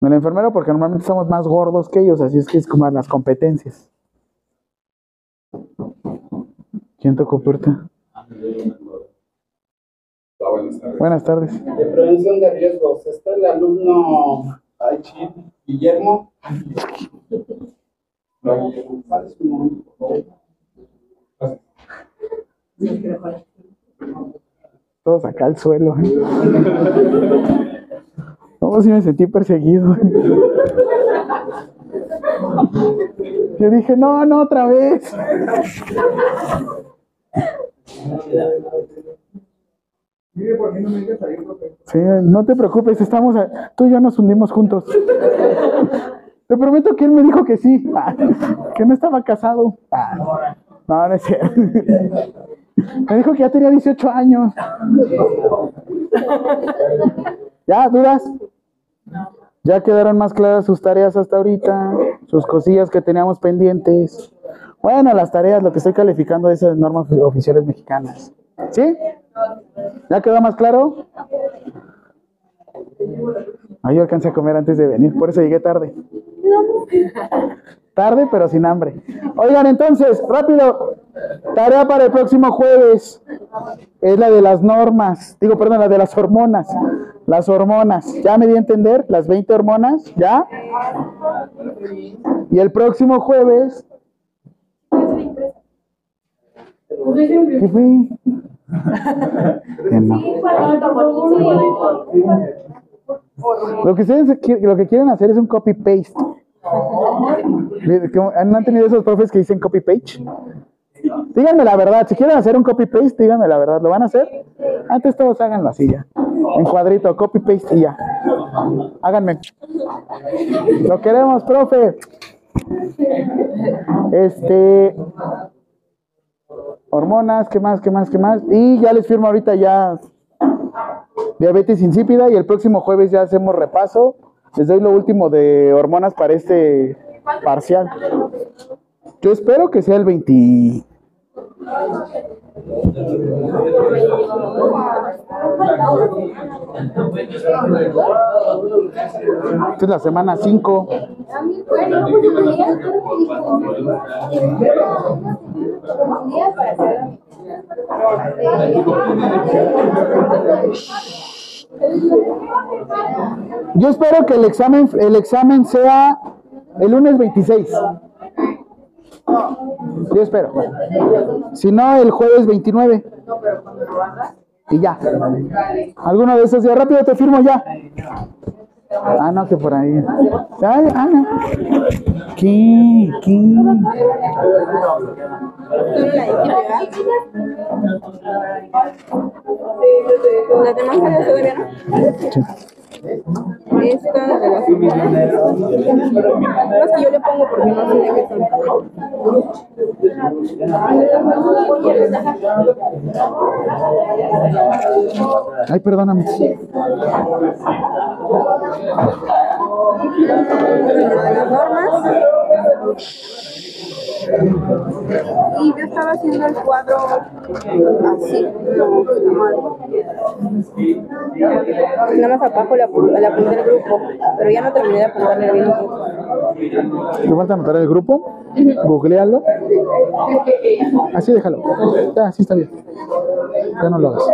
El enfermero porque normalmente somos más gordos que ellos, así es que es como las competencias. ¿Quién tocó puerta? Buenas tardes. de prevención de riesgos. Está el alumno ay, Guillermo. Todos acá al suelo. No, sí me sentí perseguido. Yo dije, no, no, otra vez. Sí, no te preocupes, estamos, a- tú y yo nos hundimos juntos. Te prometo que él me dijo que sí, que no estaba casado. No, no. Me dijo que ya tenía 18 años. ¿Ya, dudas? Ya quedaron más claras sus tareas hasta ahorita, sus cosillas que teníamos pendientes. Bueno, las tareas, lo que estoy calificando esas normas oficiales mexicanas. ¿Sí? ¿Ya quedó más claro? Ahí yo alcancé a comer antes de venir, por eso llegué tarde. Tarde, pero sin hambre. Oigan, entonces, rápido. Tarea para el próximo jueves. Es la de las normas. Digo, perdón, la de las hormonas. Las hormonas. ¿Ya me di a entender? Las 20 hormonas. ¿Ya? Y el próximo jueves. ¿Qué fue? Lo que ustedes qui- lo que quieren hacer es un copy paste. ¿No han tenido esos profes que dicen copy page? Díganme la verdad, si quieren hacer un copy paste, díganme la verdad, ¿lo van a hacer? Antes todos háganlo así ya. En cuadrito, copy paste y ya. Háganme. Lo queremos, profe. Este hormonas, ¿qué más? ¿Qué más? ¿Qué más? Y ya les firmo ahorita ya diabetes insípida y el próximo jueves ya hacemos repaso. Les doy lo último de hormonas para este parcial. Yo espero que sea el 20. Esta es la semana 5. A mí, bueno, pues me digas, pero me dijo, un día para hacer Yo espero que el examen, el examen sea el lunes 26. Yo espero. Si no, el jueves 29. Y ya. Alguno de esos días. Rápido te firmo ya. Ah, no, que por ahí. Ay, ah, no. ¿Qué? ¿Qué? Las demás todavía no. Sí. Esta de las Las que yo le pongo porque no sé de qué son. Ay, perdóname. de las normas. Y yo estaba haciendo el cuadro así. Nada más abajo apu- le apunté el grupo, pero ya no terminé de apuntarle bien. el grupo. ¿Te falta anotar el grupo? Googlealo. Así déjalo. Ya, así está bien. Ya no lo hagas.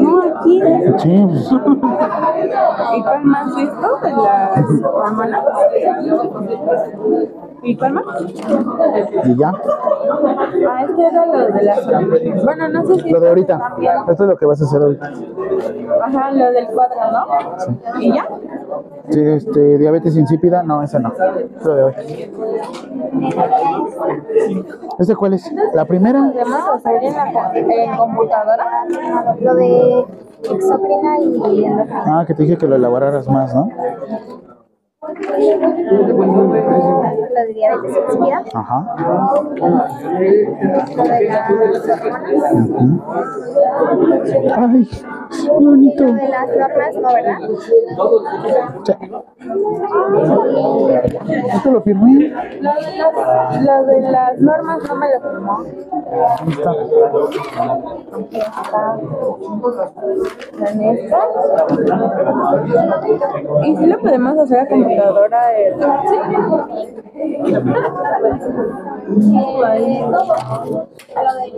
No, aquí. Sí, ¿Y cuál más esto de las ¿Y cuál más? Y ya. Ah, este era lo de las. Bueno, no sé si. Lo de ahorita. también. Esto es lo que vas a hacer ahorita. Ajá, lo del cuadro, ¿no? ¿Y ya? Sí, este, diabetes insípida, no, esa no. Es lo de hoy. ¿Este cuál es? ¿La primera? ¿Podemos hacer en la co- en computadora? Lo de exocrina y. Ah, que te dije que lo elaboraras más, ¿no? Lo de diabetes insípida. Ajá. Lo de las hormonas. Ujú. Ay, qué bonito. Lo de las normas, no, ¿verdad? Sí. ¿Esto lo firmé? Lo de las, lo de las normas no me lo firmó. ¿Y si lo podemos hacer a computadora? El...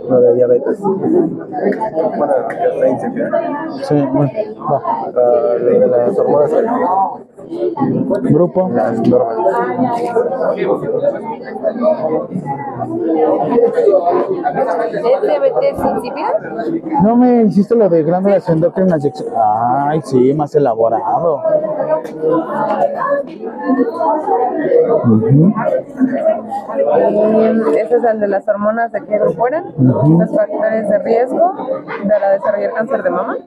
Lo de diabetes. Bueno, ya está insípida. Sí, bueno. Ah, lo de las hormonas. Grupo. Las normas. ¿Es diabetes insípida? No me hiciste lo de glándulas endocrinas. Ay, sí, más elaborado. Y ese es el de las hormonas de qué grupo eran, Ujú. los factores de riesgo para desarrollar cáncer de mama.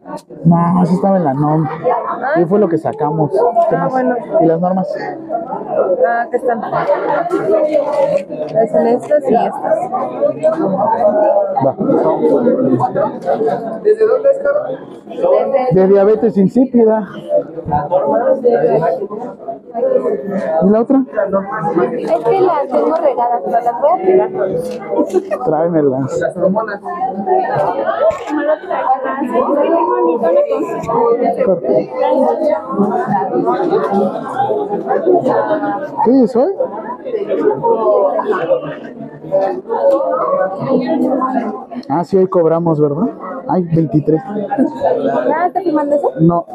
No, eso estaba en la NOM. Y fue lo que sacamos. ¿Qué Ah, más? bueno. ¿Y las normas? Ah, que están. Es en estas y estas. Va. ¿Desde dónde es, Carlos? De diabetes insípida. ¿Y la otra? Es que las tengo regadas, pero las voy a pegar. Tráemelas. Las hormonas. ¿Qué es hoy? Ah, sí, hoy cobramos, ¿verdad? Ay, 23. ¿Ya está firmando eso? No,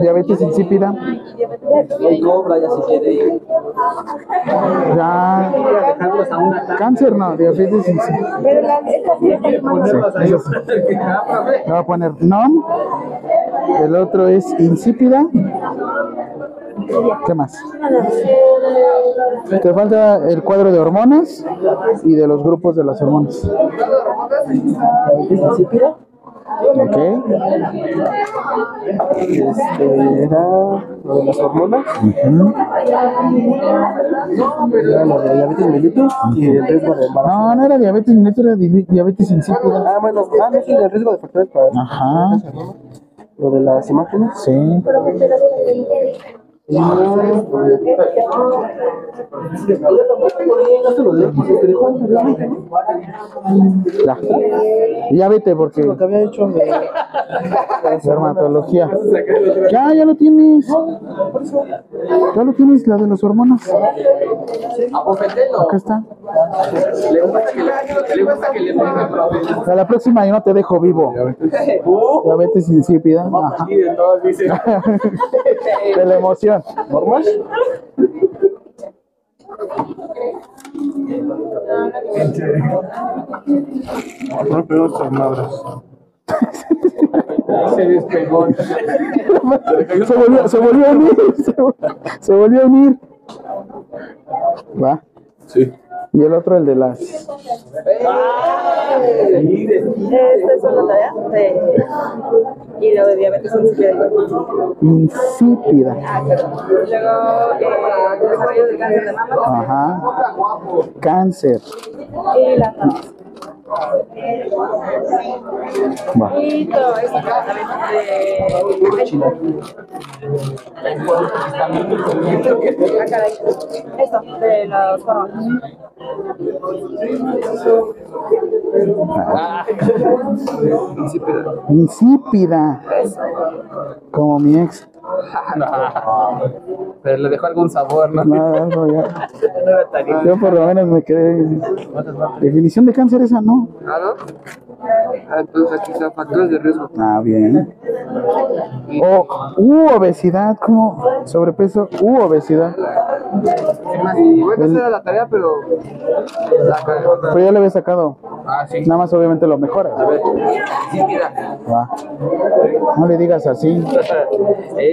diabetes insípida. Hoy cobra, ya se quiere. Ya. Cáncer, no, diabetes insípida. Pero estas sí sí. Le voy a poner NOM. El otro es insípida. ¿Qué más? Te falta el cuadro de hormonas y de los grupos de las hormonas. ¿Insípida? ¿Ok? Este era lo de las hormonas. Ujú. Era lo de diabetes mellitus y el riesgo de embarazo. No, no era diabetes, neto era di- diabetes insípida. Ah, bueno, ah, no, sí, el riesgo de factores para Ajá, lo de las imágenes. sí. Ya. Ya vete porque Lo que había hecho de dermatología. Ya, ya lo tienes. Ya lo tienes, la de las hormonas. Acá está. A la próxima yo no te dejo vivo. Diabetes insípida. Ajá. De la emoción. Normas. No, pero estas madres. Se despegó. Se volvió, se volvió a unir. Se volvió a unir. Va. Sí. Y el otro, el de las. Esta es una tarea de... Y lo de diabetes insípida. Insípida. Luego, eh, cáncer de mama Ajá. Cáncer. y la Va. Y todo eso de... Ah. Esto, de los hormonas. Insípida. Como mi ex. Pero le dejó algún sabor, ¿no? Ya. No era tan Yo por lo menos me quedé. Definición de cáncer esa, ¿no? ¿Ah, no? Ah, entonces aquí está factores de riesgo. Ah, bien. O u obesidad, como sobrepeso u obesidad. Voy a hacer la tarea, pero. Pero ya le había sacado. Ah, sí. Nada más obviamente lo mejora. Sí, mira. Va. No le digas así.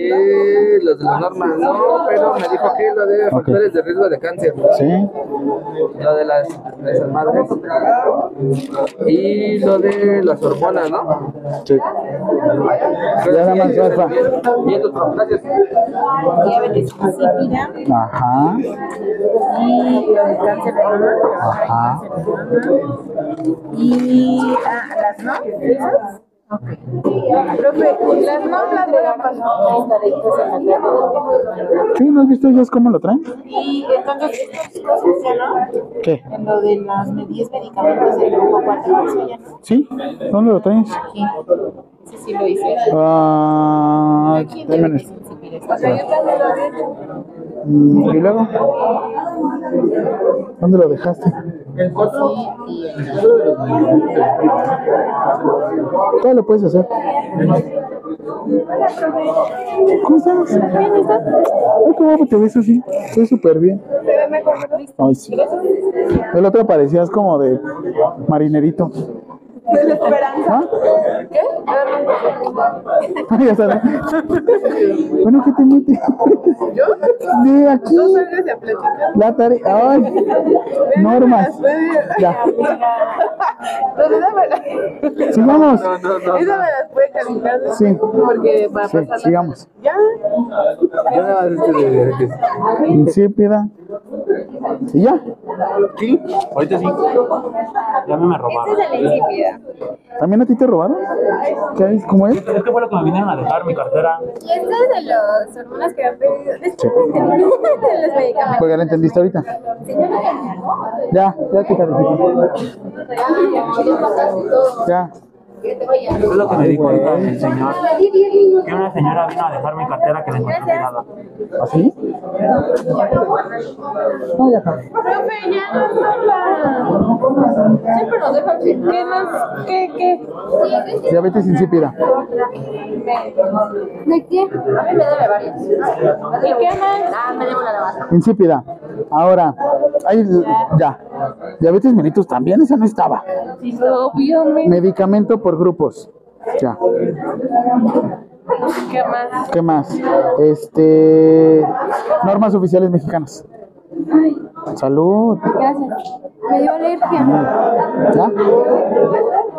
Eh, los de la norma, no, pero me dijo que lo de factores de riesgo de cáncer. ¿Sí? Lo de las, de esas madres. Y lo de las hormonas, ¿no? Sí. Ya nada más alfa. Y el otro, gracias. Diabetes insípida Ajá. y lo de cáncer de mama. Ajá. Y ah, las no, ¿esas? Ok. Profe, las no las voy a pasar. Sí, ¿no has visto ellos cómo lo traen? Y entonces ya no. ¿Qué? En lo de las 10 medicamentos del grupo 4, eso ya no. ¿Sí? ¿Dónde lo traes? Aquí. Ese sí lo hice. Ah, en el- O sea, yo también lo. Mm, ¿Y luego? ¿Dónde lo dejaste? Y Todo lo puedes hacer. ¿Cómo estás? Ay, qué guapo te ves así. Estoy súper bien. Ay, sí. El otro parecías como de marinerito. De la esperanza. ¿Ah? ¿Qué? Ay. Bueno, ¿qué te metes? ¿Yo? De aquí. No salgas a platicar. La tarea. Ay. Normas. Ya. Entonces, Sigamos. esa me las puede calificar. Sí. Porque para Sí, pasar. sigamos. Ya. Este. Insípida. ¿Y ya? Sí, ahorita sí. Ya me, me robaron. Esa es la insípida. ¿También a ti te robaron? ¿Qué es? ¿Cómo es? Es que fue lo que me vinieron a dejar mi cartera. Y esta es de los hormonas que me han pedido. de los medicamentos. Porque la entendiste ahorita. Ya, ya te califico. Ya. Es lo que me dijo ahorita el señor. Que una señora vino a dejar mi cartera que la encontré tirada. ¿Así? No, ya. Profe, ya no. Siempre nos dejan sin ¿Qué más? ¿Qué, qué? Diabetes insípida. ¿De qué? A mí me debe varias. ¿Y qué más? Ah, me debe una de más. Insípida. Ahora, hay, ya. Diabetes mellitus también, esa no estaba. Obviamente. Medicamento por grupos. Ya. ¿Qué más? ¿Qué más? Este. Normas oficiales mexicanas. Salud. Gracias. Me dio alergia. ¿Ya?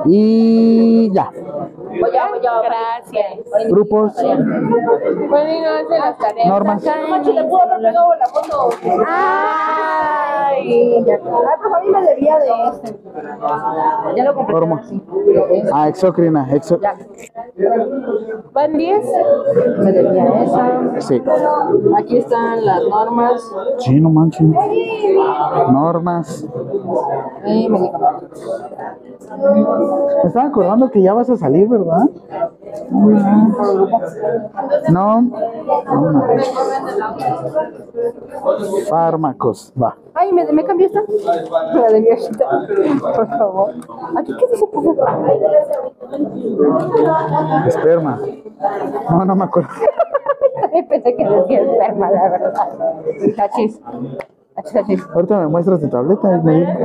Y ya. Voy a, voy a. Gracias. Grupos. Pueden hacer las tareas. Normas. Macho, le puedo haber pegado la foto. Ay, ya. Ah, pues a mí me debía de este. Ya lo compré. Hormo- Ah, exocrina. Exo ¿Van 10? Me debía esa. sí. Aquí están las normas. Sí, no manches. Normas. Y medicamentos. Me estaba acordando que ya vas a salir, ¿verdad? No. no. Fármacos. Va. Ay, ¿me, me cambió esta? La de mi hojita. Por favor. ¿Aquí qué dice? Esperma. No, no me acuerdo. Pensé que decía esperma, la verdad. Chachis. Ahorita me muestras tu tableta y me dices.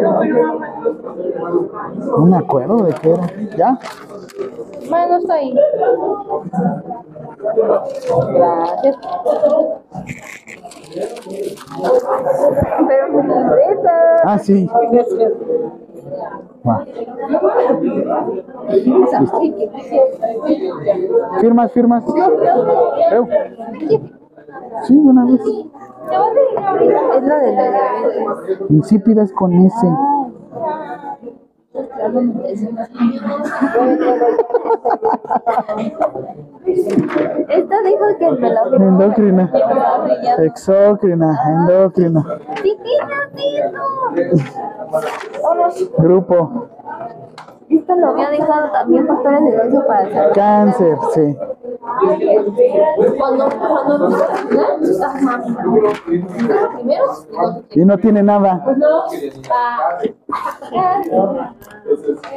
No me acuerdo de qué era. ¿Ya? Bueno, está ahí. Gracias. Pero mi libreta. Ah, sí. Va. Firmas, firmas. Eu. Sí, de una vez. Es la de la con S. Esta dijo que me la Endocrina. Exócrina, endocrina. Grupo. Esto lo había dejado también factores de riesgo para hacer. Cáncer, sí. Cuando, cuando Y no tiene nada. no. Ah.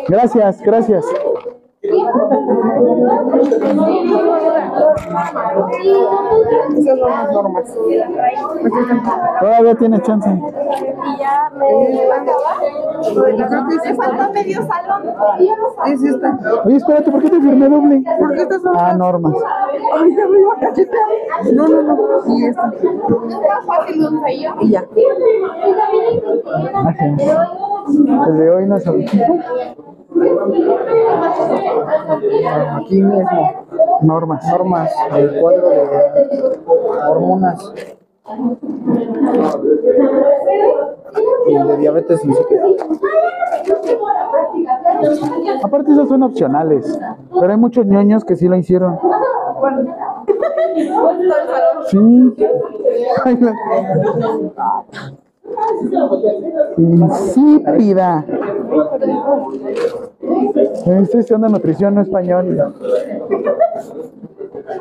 Gracias, gracias. Todavía tiene chance. Y ya me. Medio salón. Es esta. Oye, espérate, ¿por qué te firmé doble? Porque estas son Ah, normas. Ay, ya me iba a cachetear. No, no, no. Y esta. Es fácil ya. Hoy no. Aquí mismo, Normas. normas, el cuadro de hormonas. Y el de diabetes insípida. Aparte, esos son opcionales. Pero hay muchos ñoños que sí lo hicieron. Sí. Insípida. Estoy estudiando nutrición, no español.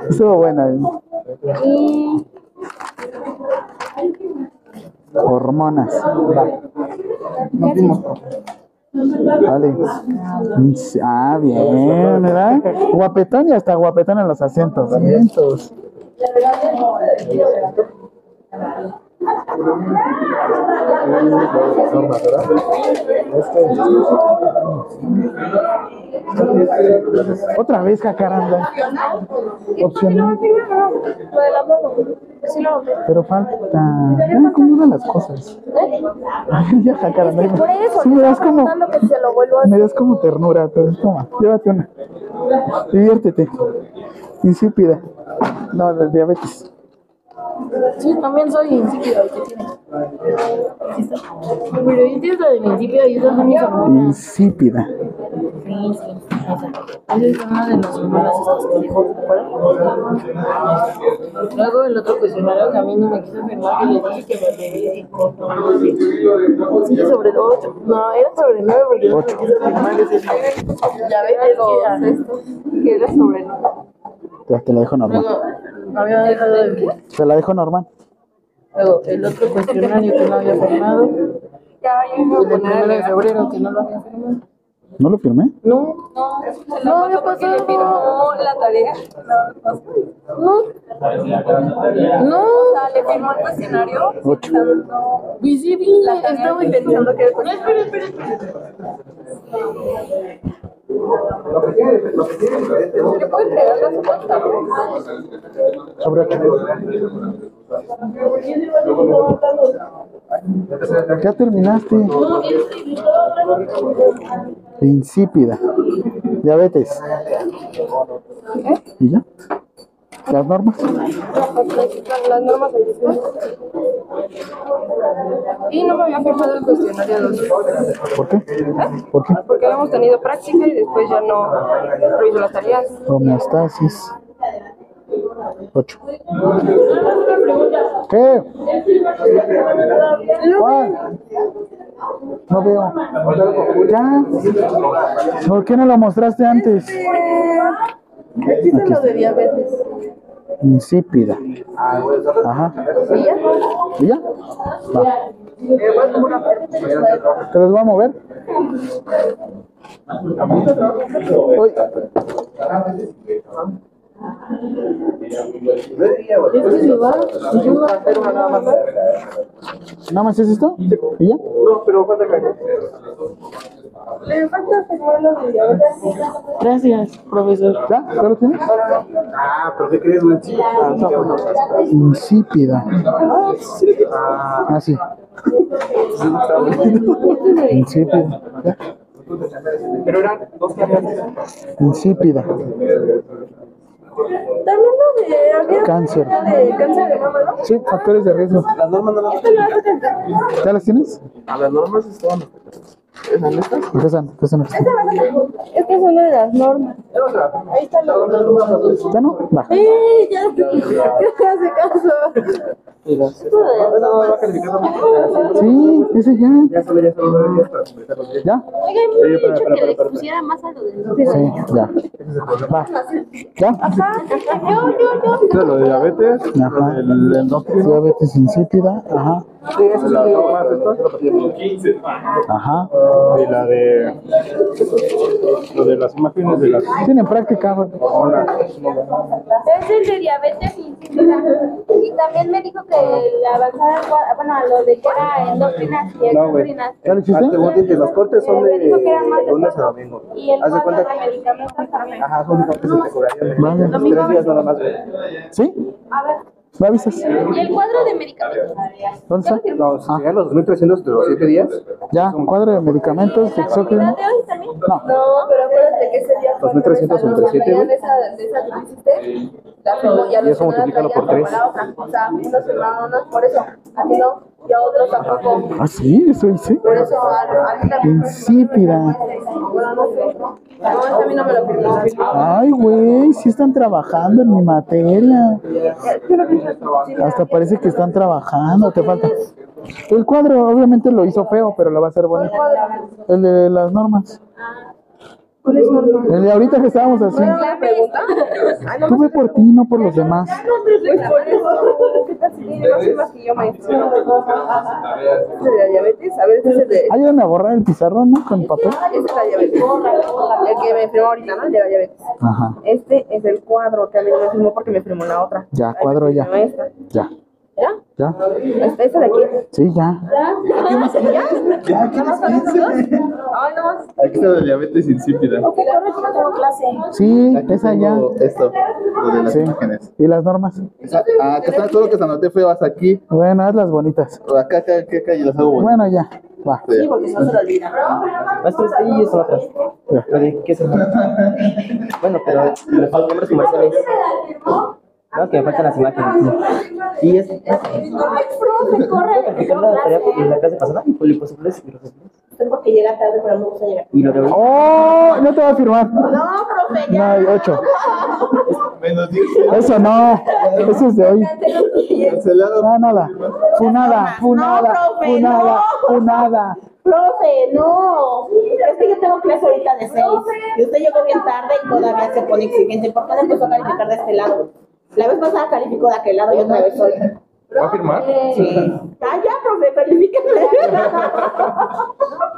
Estuvo buena. ¿eh? Hormonas. Nos vimos. Vale. Ah, bien, ¿verdad? Guapetón y hasta guapetón en los asientos. Asientos. Otra vez, jacaranda. Opcional. Pero falta. Ah, ¿Cómo eran las cosas? Ay, ya, jacaranda. Sí, me das como. Me das como ternura. Pero toma, llévate una. Diviértete. Insípida. No, de diabetes. Sí, también soy insípida. ¿Qué tienes? Aquí está. Pero yo tienes la de mi insípida y esas son mis hormonas. Insípida. Sí, sí, esa. Esa es una de las hormonas estas que dijo. Luego el otro cuestionario que a mí no me quiso firmar, que le dije que me verificó. Sí, sobre el 8. No, era sobre el 9 porque no me quiso firmar Ya ves, es que, era sobre el 9. Ya te la dejo normal. Luego, había dejado de... Te la dejo normal. Luego, el otro cuestionario que no había firmado. Ya, El voy a del poner 1 de febrero que no lo había firmado. ¿No lo firmé? No, No, no había pasado. firmó la tarea. No, no. O sea, le firmó el cuestionario. Ocho. pensando- Y sí, vi, La tarea estaba y ocho. Ya terminaste. Insípida. Diabetes. ¿Y ya? Las normas. Las normas. Y no me había firmado el cuestionario 2. ¿Por qué? ¿Por qué? Porque habíamos tenido práctica y después ya no revisó las tareas. Homeostasis. 8. ¿Qué? ¿Cuál? No veo. ¿Ya? ¿Por qué no lo mostraste antes? Aquí está lo de diabetes. Insípida. Ajá. ¿Y ya? ¿Y ya? Va. ¿Te los voy a mover? Uy. Este ¿Nada más es esto? ¿Y ya? No, pero falta caer. Le falta firmar lo de diabetes. Gracias, profesor. ¿Ya? ¿Ya lo tienes? Ah, pero ¿qué crees, güey? Ah, no. Insípida. Ah, sí. Insípida. ¿Ya? Pero eran dos. Insípida. También lo de. Había Cáncer. de cáncer de mama, ¿no? Sí, factores de riesgo. Las normas no las. ¿Ya las tienes? A las normas estaban. Empiezan, empiezan. Estas son de las normas. Ahí está lo ¿Ya no? Va. ¡Sí! Ya ¿Qué hace caso? Y las. Esa no va a calificar tampoco. Sí, ese ya. Ya. Oiga, me dicho que para. pusiera más a lo del Sí, ya. Va. ¿Ya? Yo, yo, yo. Lo de diabetes, Ajá. el endocrino. Diabetes insípida. Ajá. Sí, esas son las normas estas. Ajá. Y la de. Lo de las imágenes de las Tienen práctica. güey. Es el de diabetes. Y también me dijo que la avanzada, bueno, lo de que era endocrinas y No, güey. exocrinas. ¿Ya lo hiciste? Ah, te voy a decir, los cortes son que más de de lunes a domingo. Y el Haz de cuenta de también. Ajá, son cortes que te cobrarían. Vale. Tres días nada más, güey. ¿Sí? A ver. ¿Me avisas? Y el cuadro de medicamentos. ¿Dónde está? Si llegan los 2.300 de los 7 días, Ya, cuadro de medicamentos, ¿La exócrino. de hoy también? No. No, pero acuérdate que ese día fue 2.300 entre siete, güey. de esa, de esa que hiciste, la ya Y los eso multiplícalo por traían tres. como la otra. O sea, unos por eso, a ti no, y a otros tampoco. ¿Ah, sí? ¿Eso hice? Por eso a, también. Insípida. Bueno, no sé. No, ese a mí no me lo firmó. Ay, güey, sí están trabajando en mi materia. Hasta parece que están trabajando, te falta. El cuadro obviamente lo hizo feo, pero lo va a hacer bonito. El de las normas. El de ahorita que estábamos haciendo. ¿La pregunta? Tú ve por ti, no por los demás. Pues por eso. ¿Qué tal si tiene más que yo, maestro? Ese de la diabetes, a ver, ese es de. Ayúdame a borrar el pizarrón, ¿no? Con papel. Ese es la diabetes. El que me firmó ahorita, ¿no? El de la diabetes. Ajá, Este es el cuadro que a mí no me firmó porque me firmó la otra. Ya, cuadro ya. ya, ¿Ya? Ya. ¿Este ese de aquí? Sí, ya. ¿Qué más? ¿Ya? ¿Nada más son esos dos? Ay, no más. Aquí está de diabetes insípida. ¿Qué corre? Yo no tengo clase. Sí, esa ya. Esto, lo de las Sí. imágenes. ¿Y las normas? Ah, acá está todo lo que se anoté fue hasta aquí. Bueno, hazlas bonitas. Acá, acá, acá, acá, y las hago bonitas. Bueno, ya. Va. Sí, porque no se lo olvida. Maestro, y eso. Ya. Lo qué es eso? Bueno, pero faltan nombres comerciales. No, que me faltan las imágenes. Y es. No, profe, corre. Practicar la tarea en la clase pasada, fue imposibles y los ejemplos. Es porque llega tarde, pero me gusta llegar. Y lo de. ¡Oh! No te va a firmar. No, profe, No, ya. hay ocho. Menos 10. Eso no. Eso es de hoy. Cancelado. No, nada. Funada, funada, No, profe, funada, no. funada. Profe, no. Es que yo tengo clase ahorita de 6. Y usted llegó bien tarde y todavía se pone exigente. ¿Por qué no empezó a calificar de este lado? La vez pasada calificó de aquel lado y otra vez hoy. ¿Va a firmar? Sí. Ah, ya, profe, califíquenme.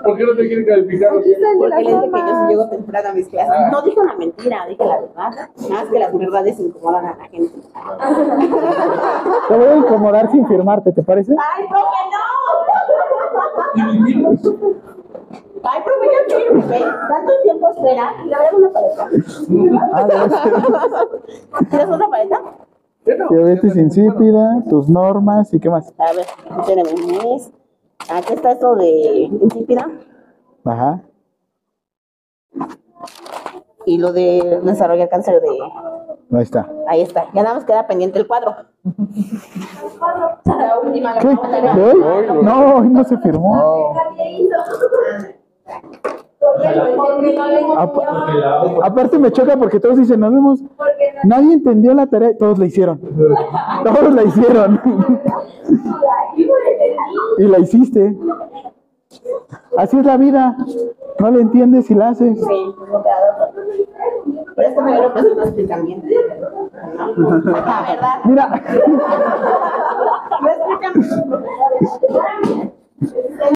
¿Por qué no te quieren calificar? Porque le dije que yo sí llego temprano a mis clases. No dije una mentira, dije la verdad. Nada más que las verdades incomodan a la gente. Te voy a incomodar sin firmarte, ¿te parece? ¡Ay, profe, no! Ay, profe, yo quiero. ¿Tanto tiempo espera? Y le voy a dar una paleta. Ah, verdad. ¿Quieres otra paleta? Diabetes insípida, tus normas y qué más. A ver, espérenme. es- Aquí está esto de insípida Ajá. y lo de desarrollar cáncer de... Ahí está. Ahí está. Ya nada más queda pendiente el cuadro. La última, la ¿Qué? vamos a leer. ¿De hoy? No, no aparte me choca porque todos dicen, nos vemos. Nadie entendió la tarea, todos la hicieron. Todos la hicieron. y la hiciste. Así es la vida. No la entiendes y la haces. Sí. Pero es que me lo que no explican bien. La verdad. Mira.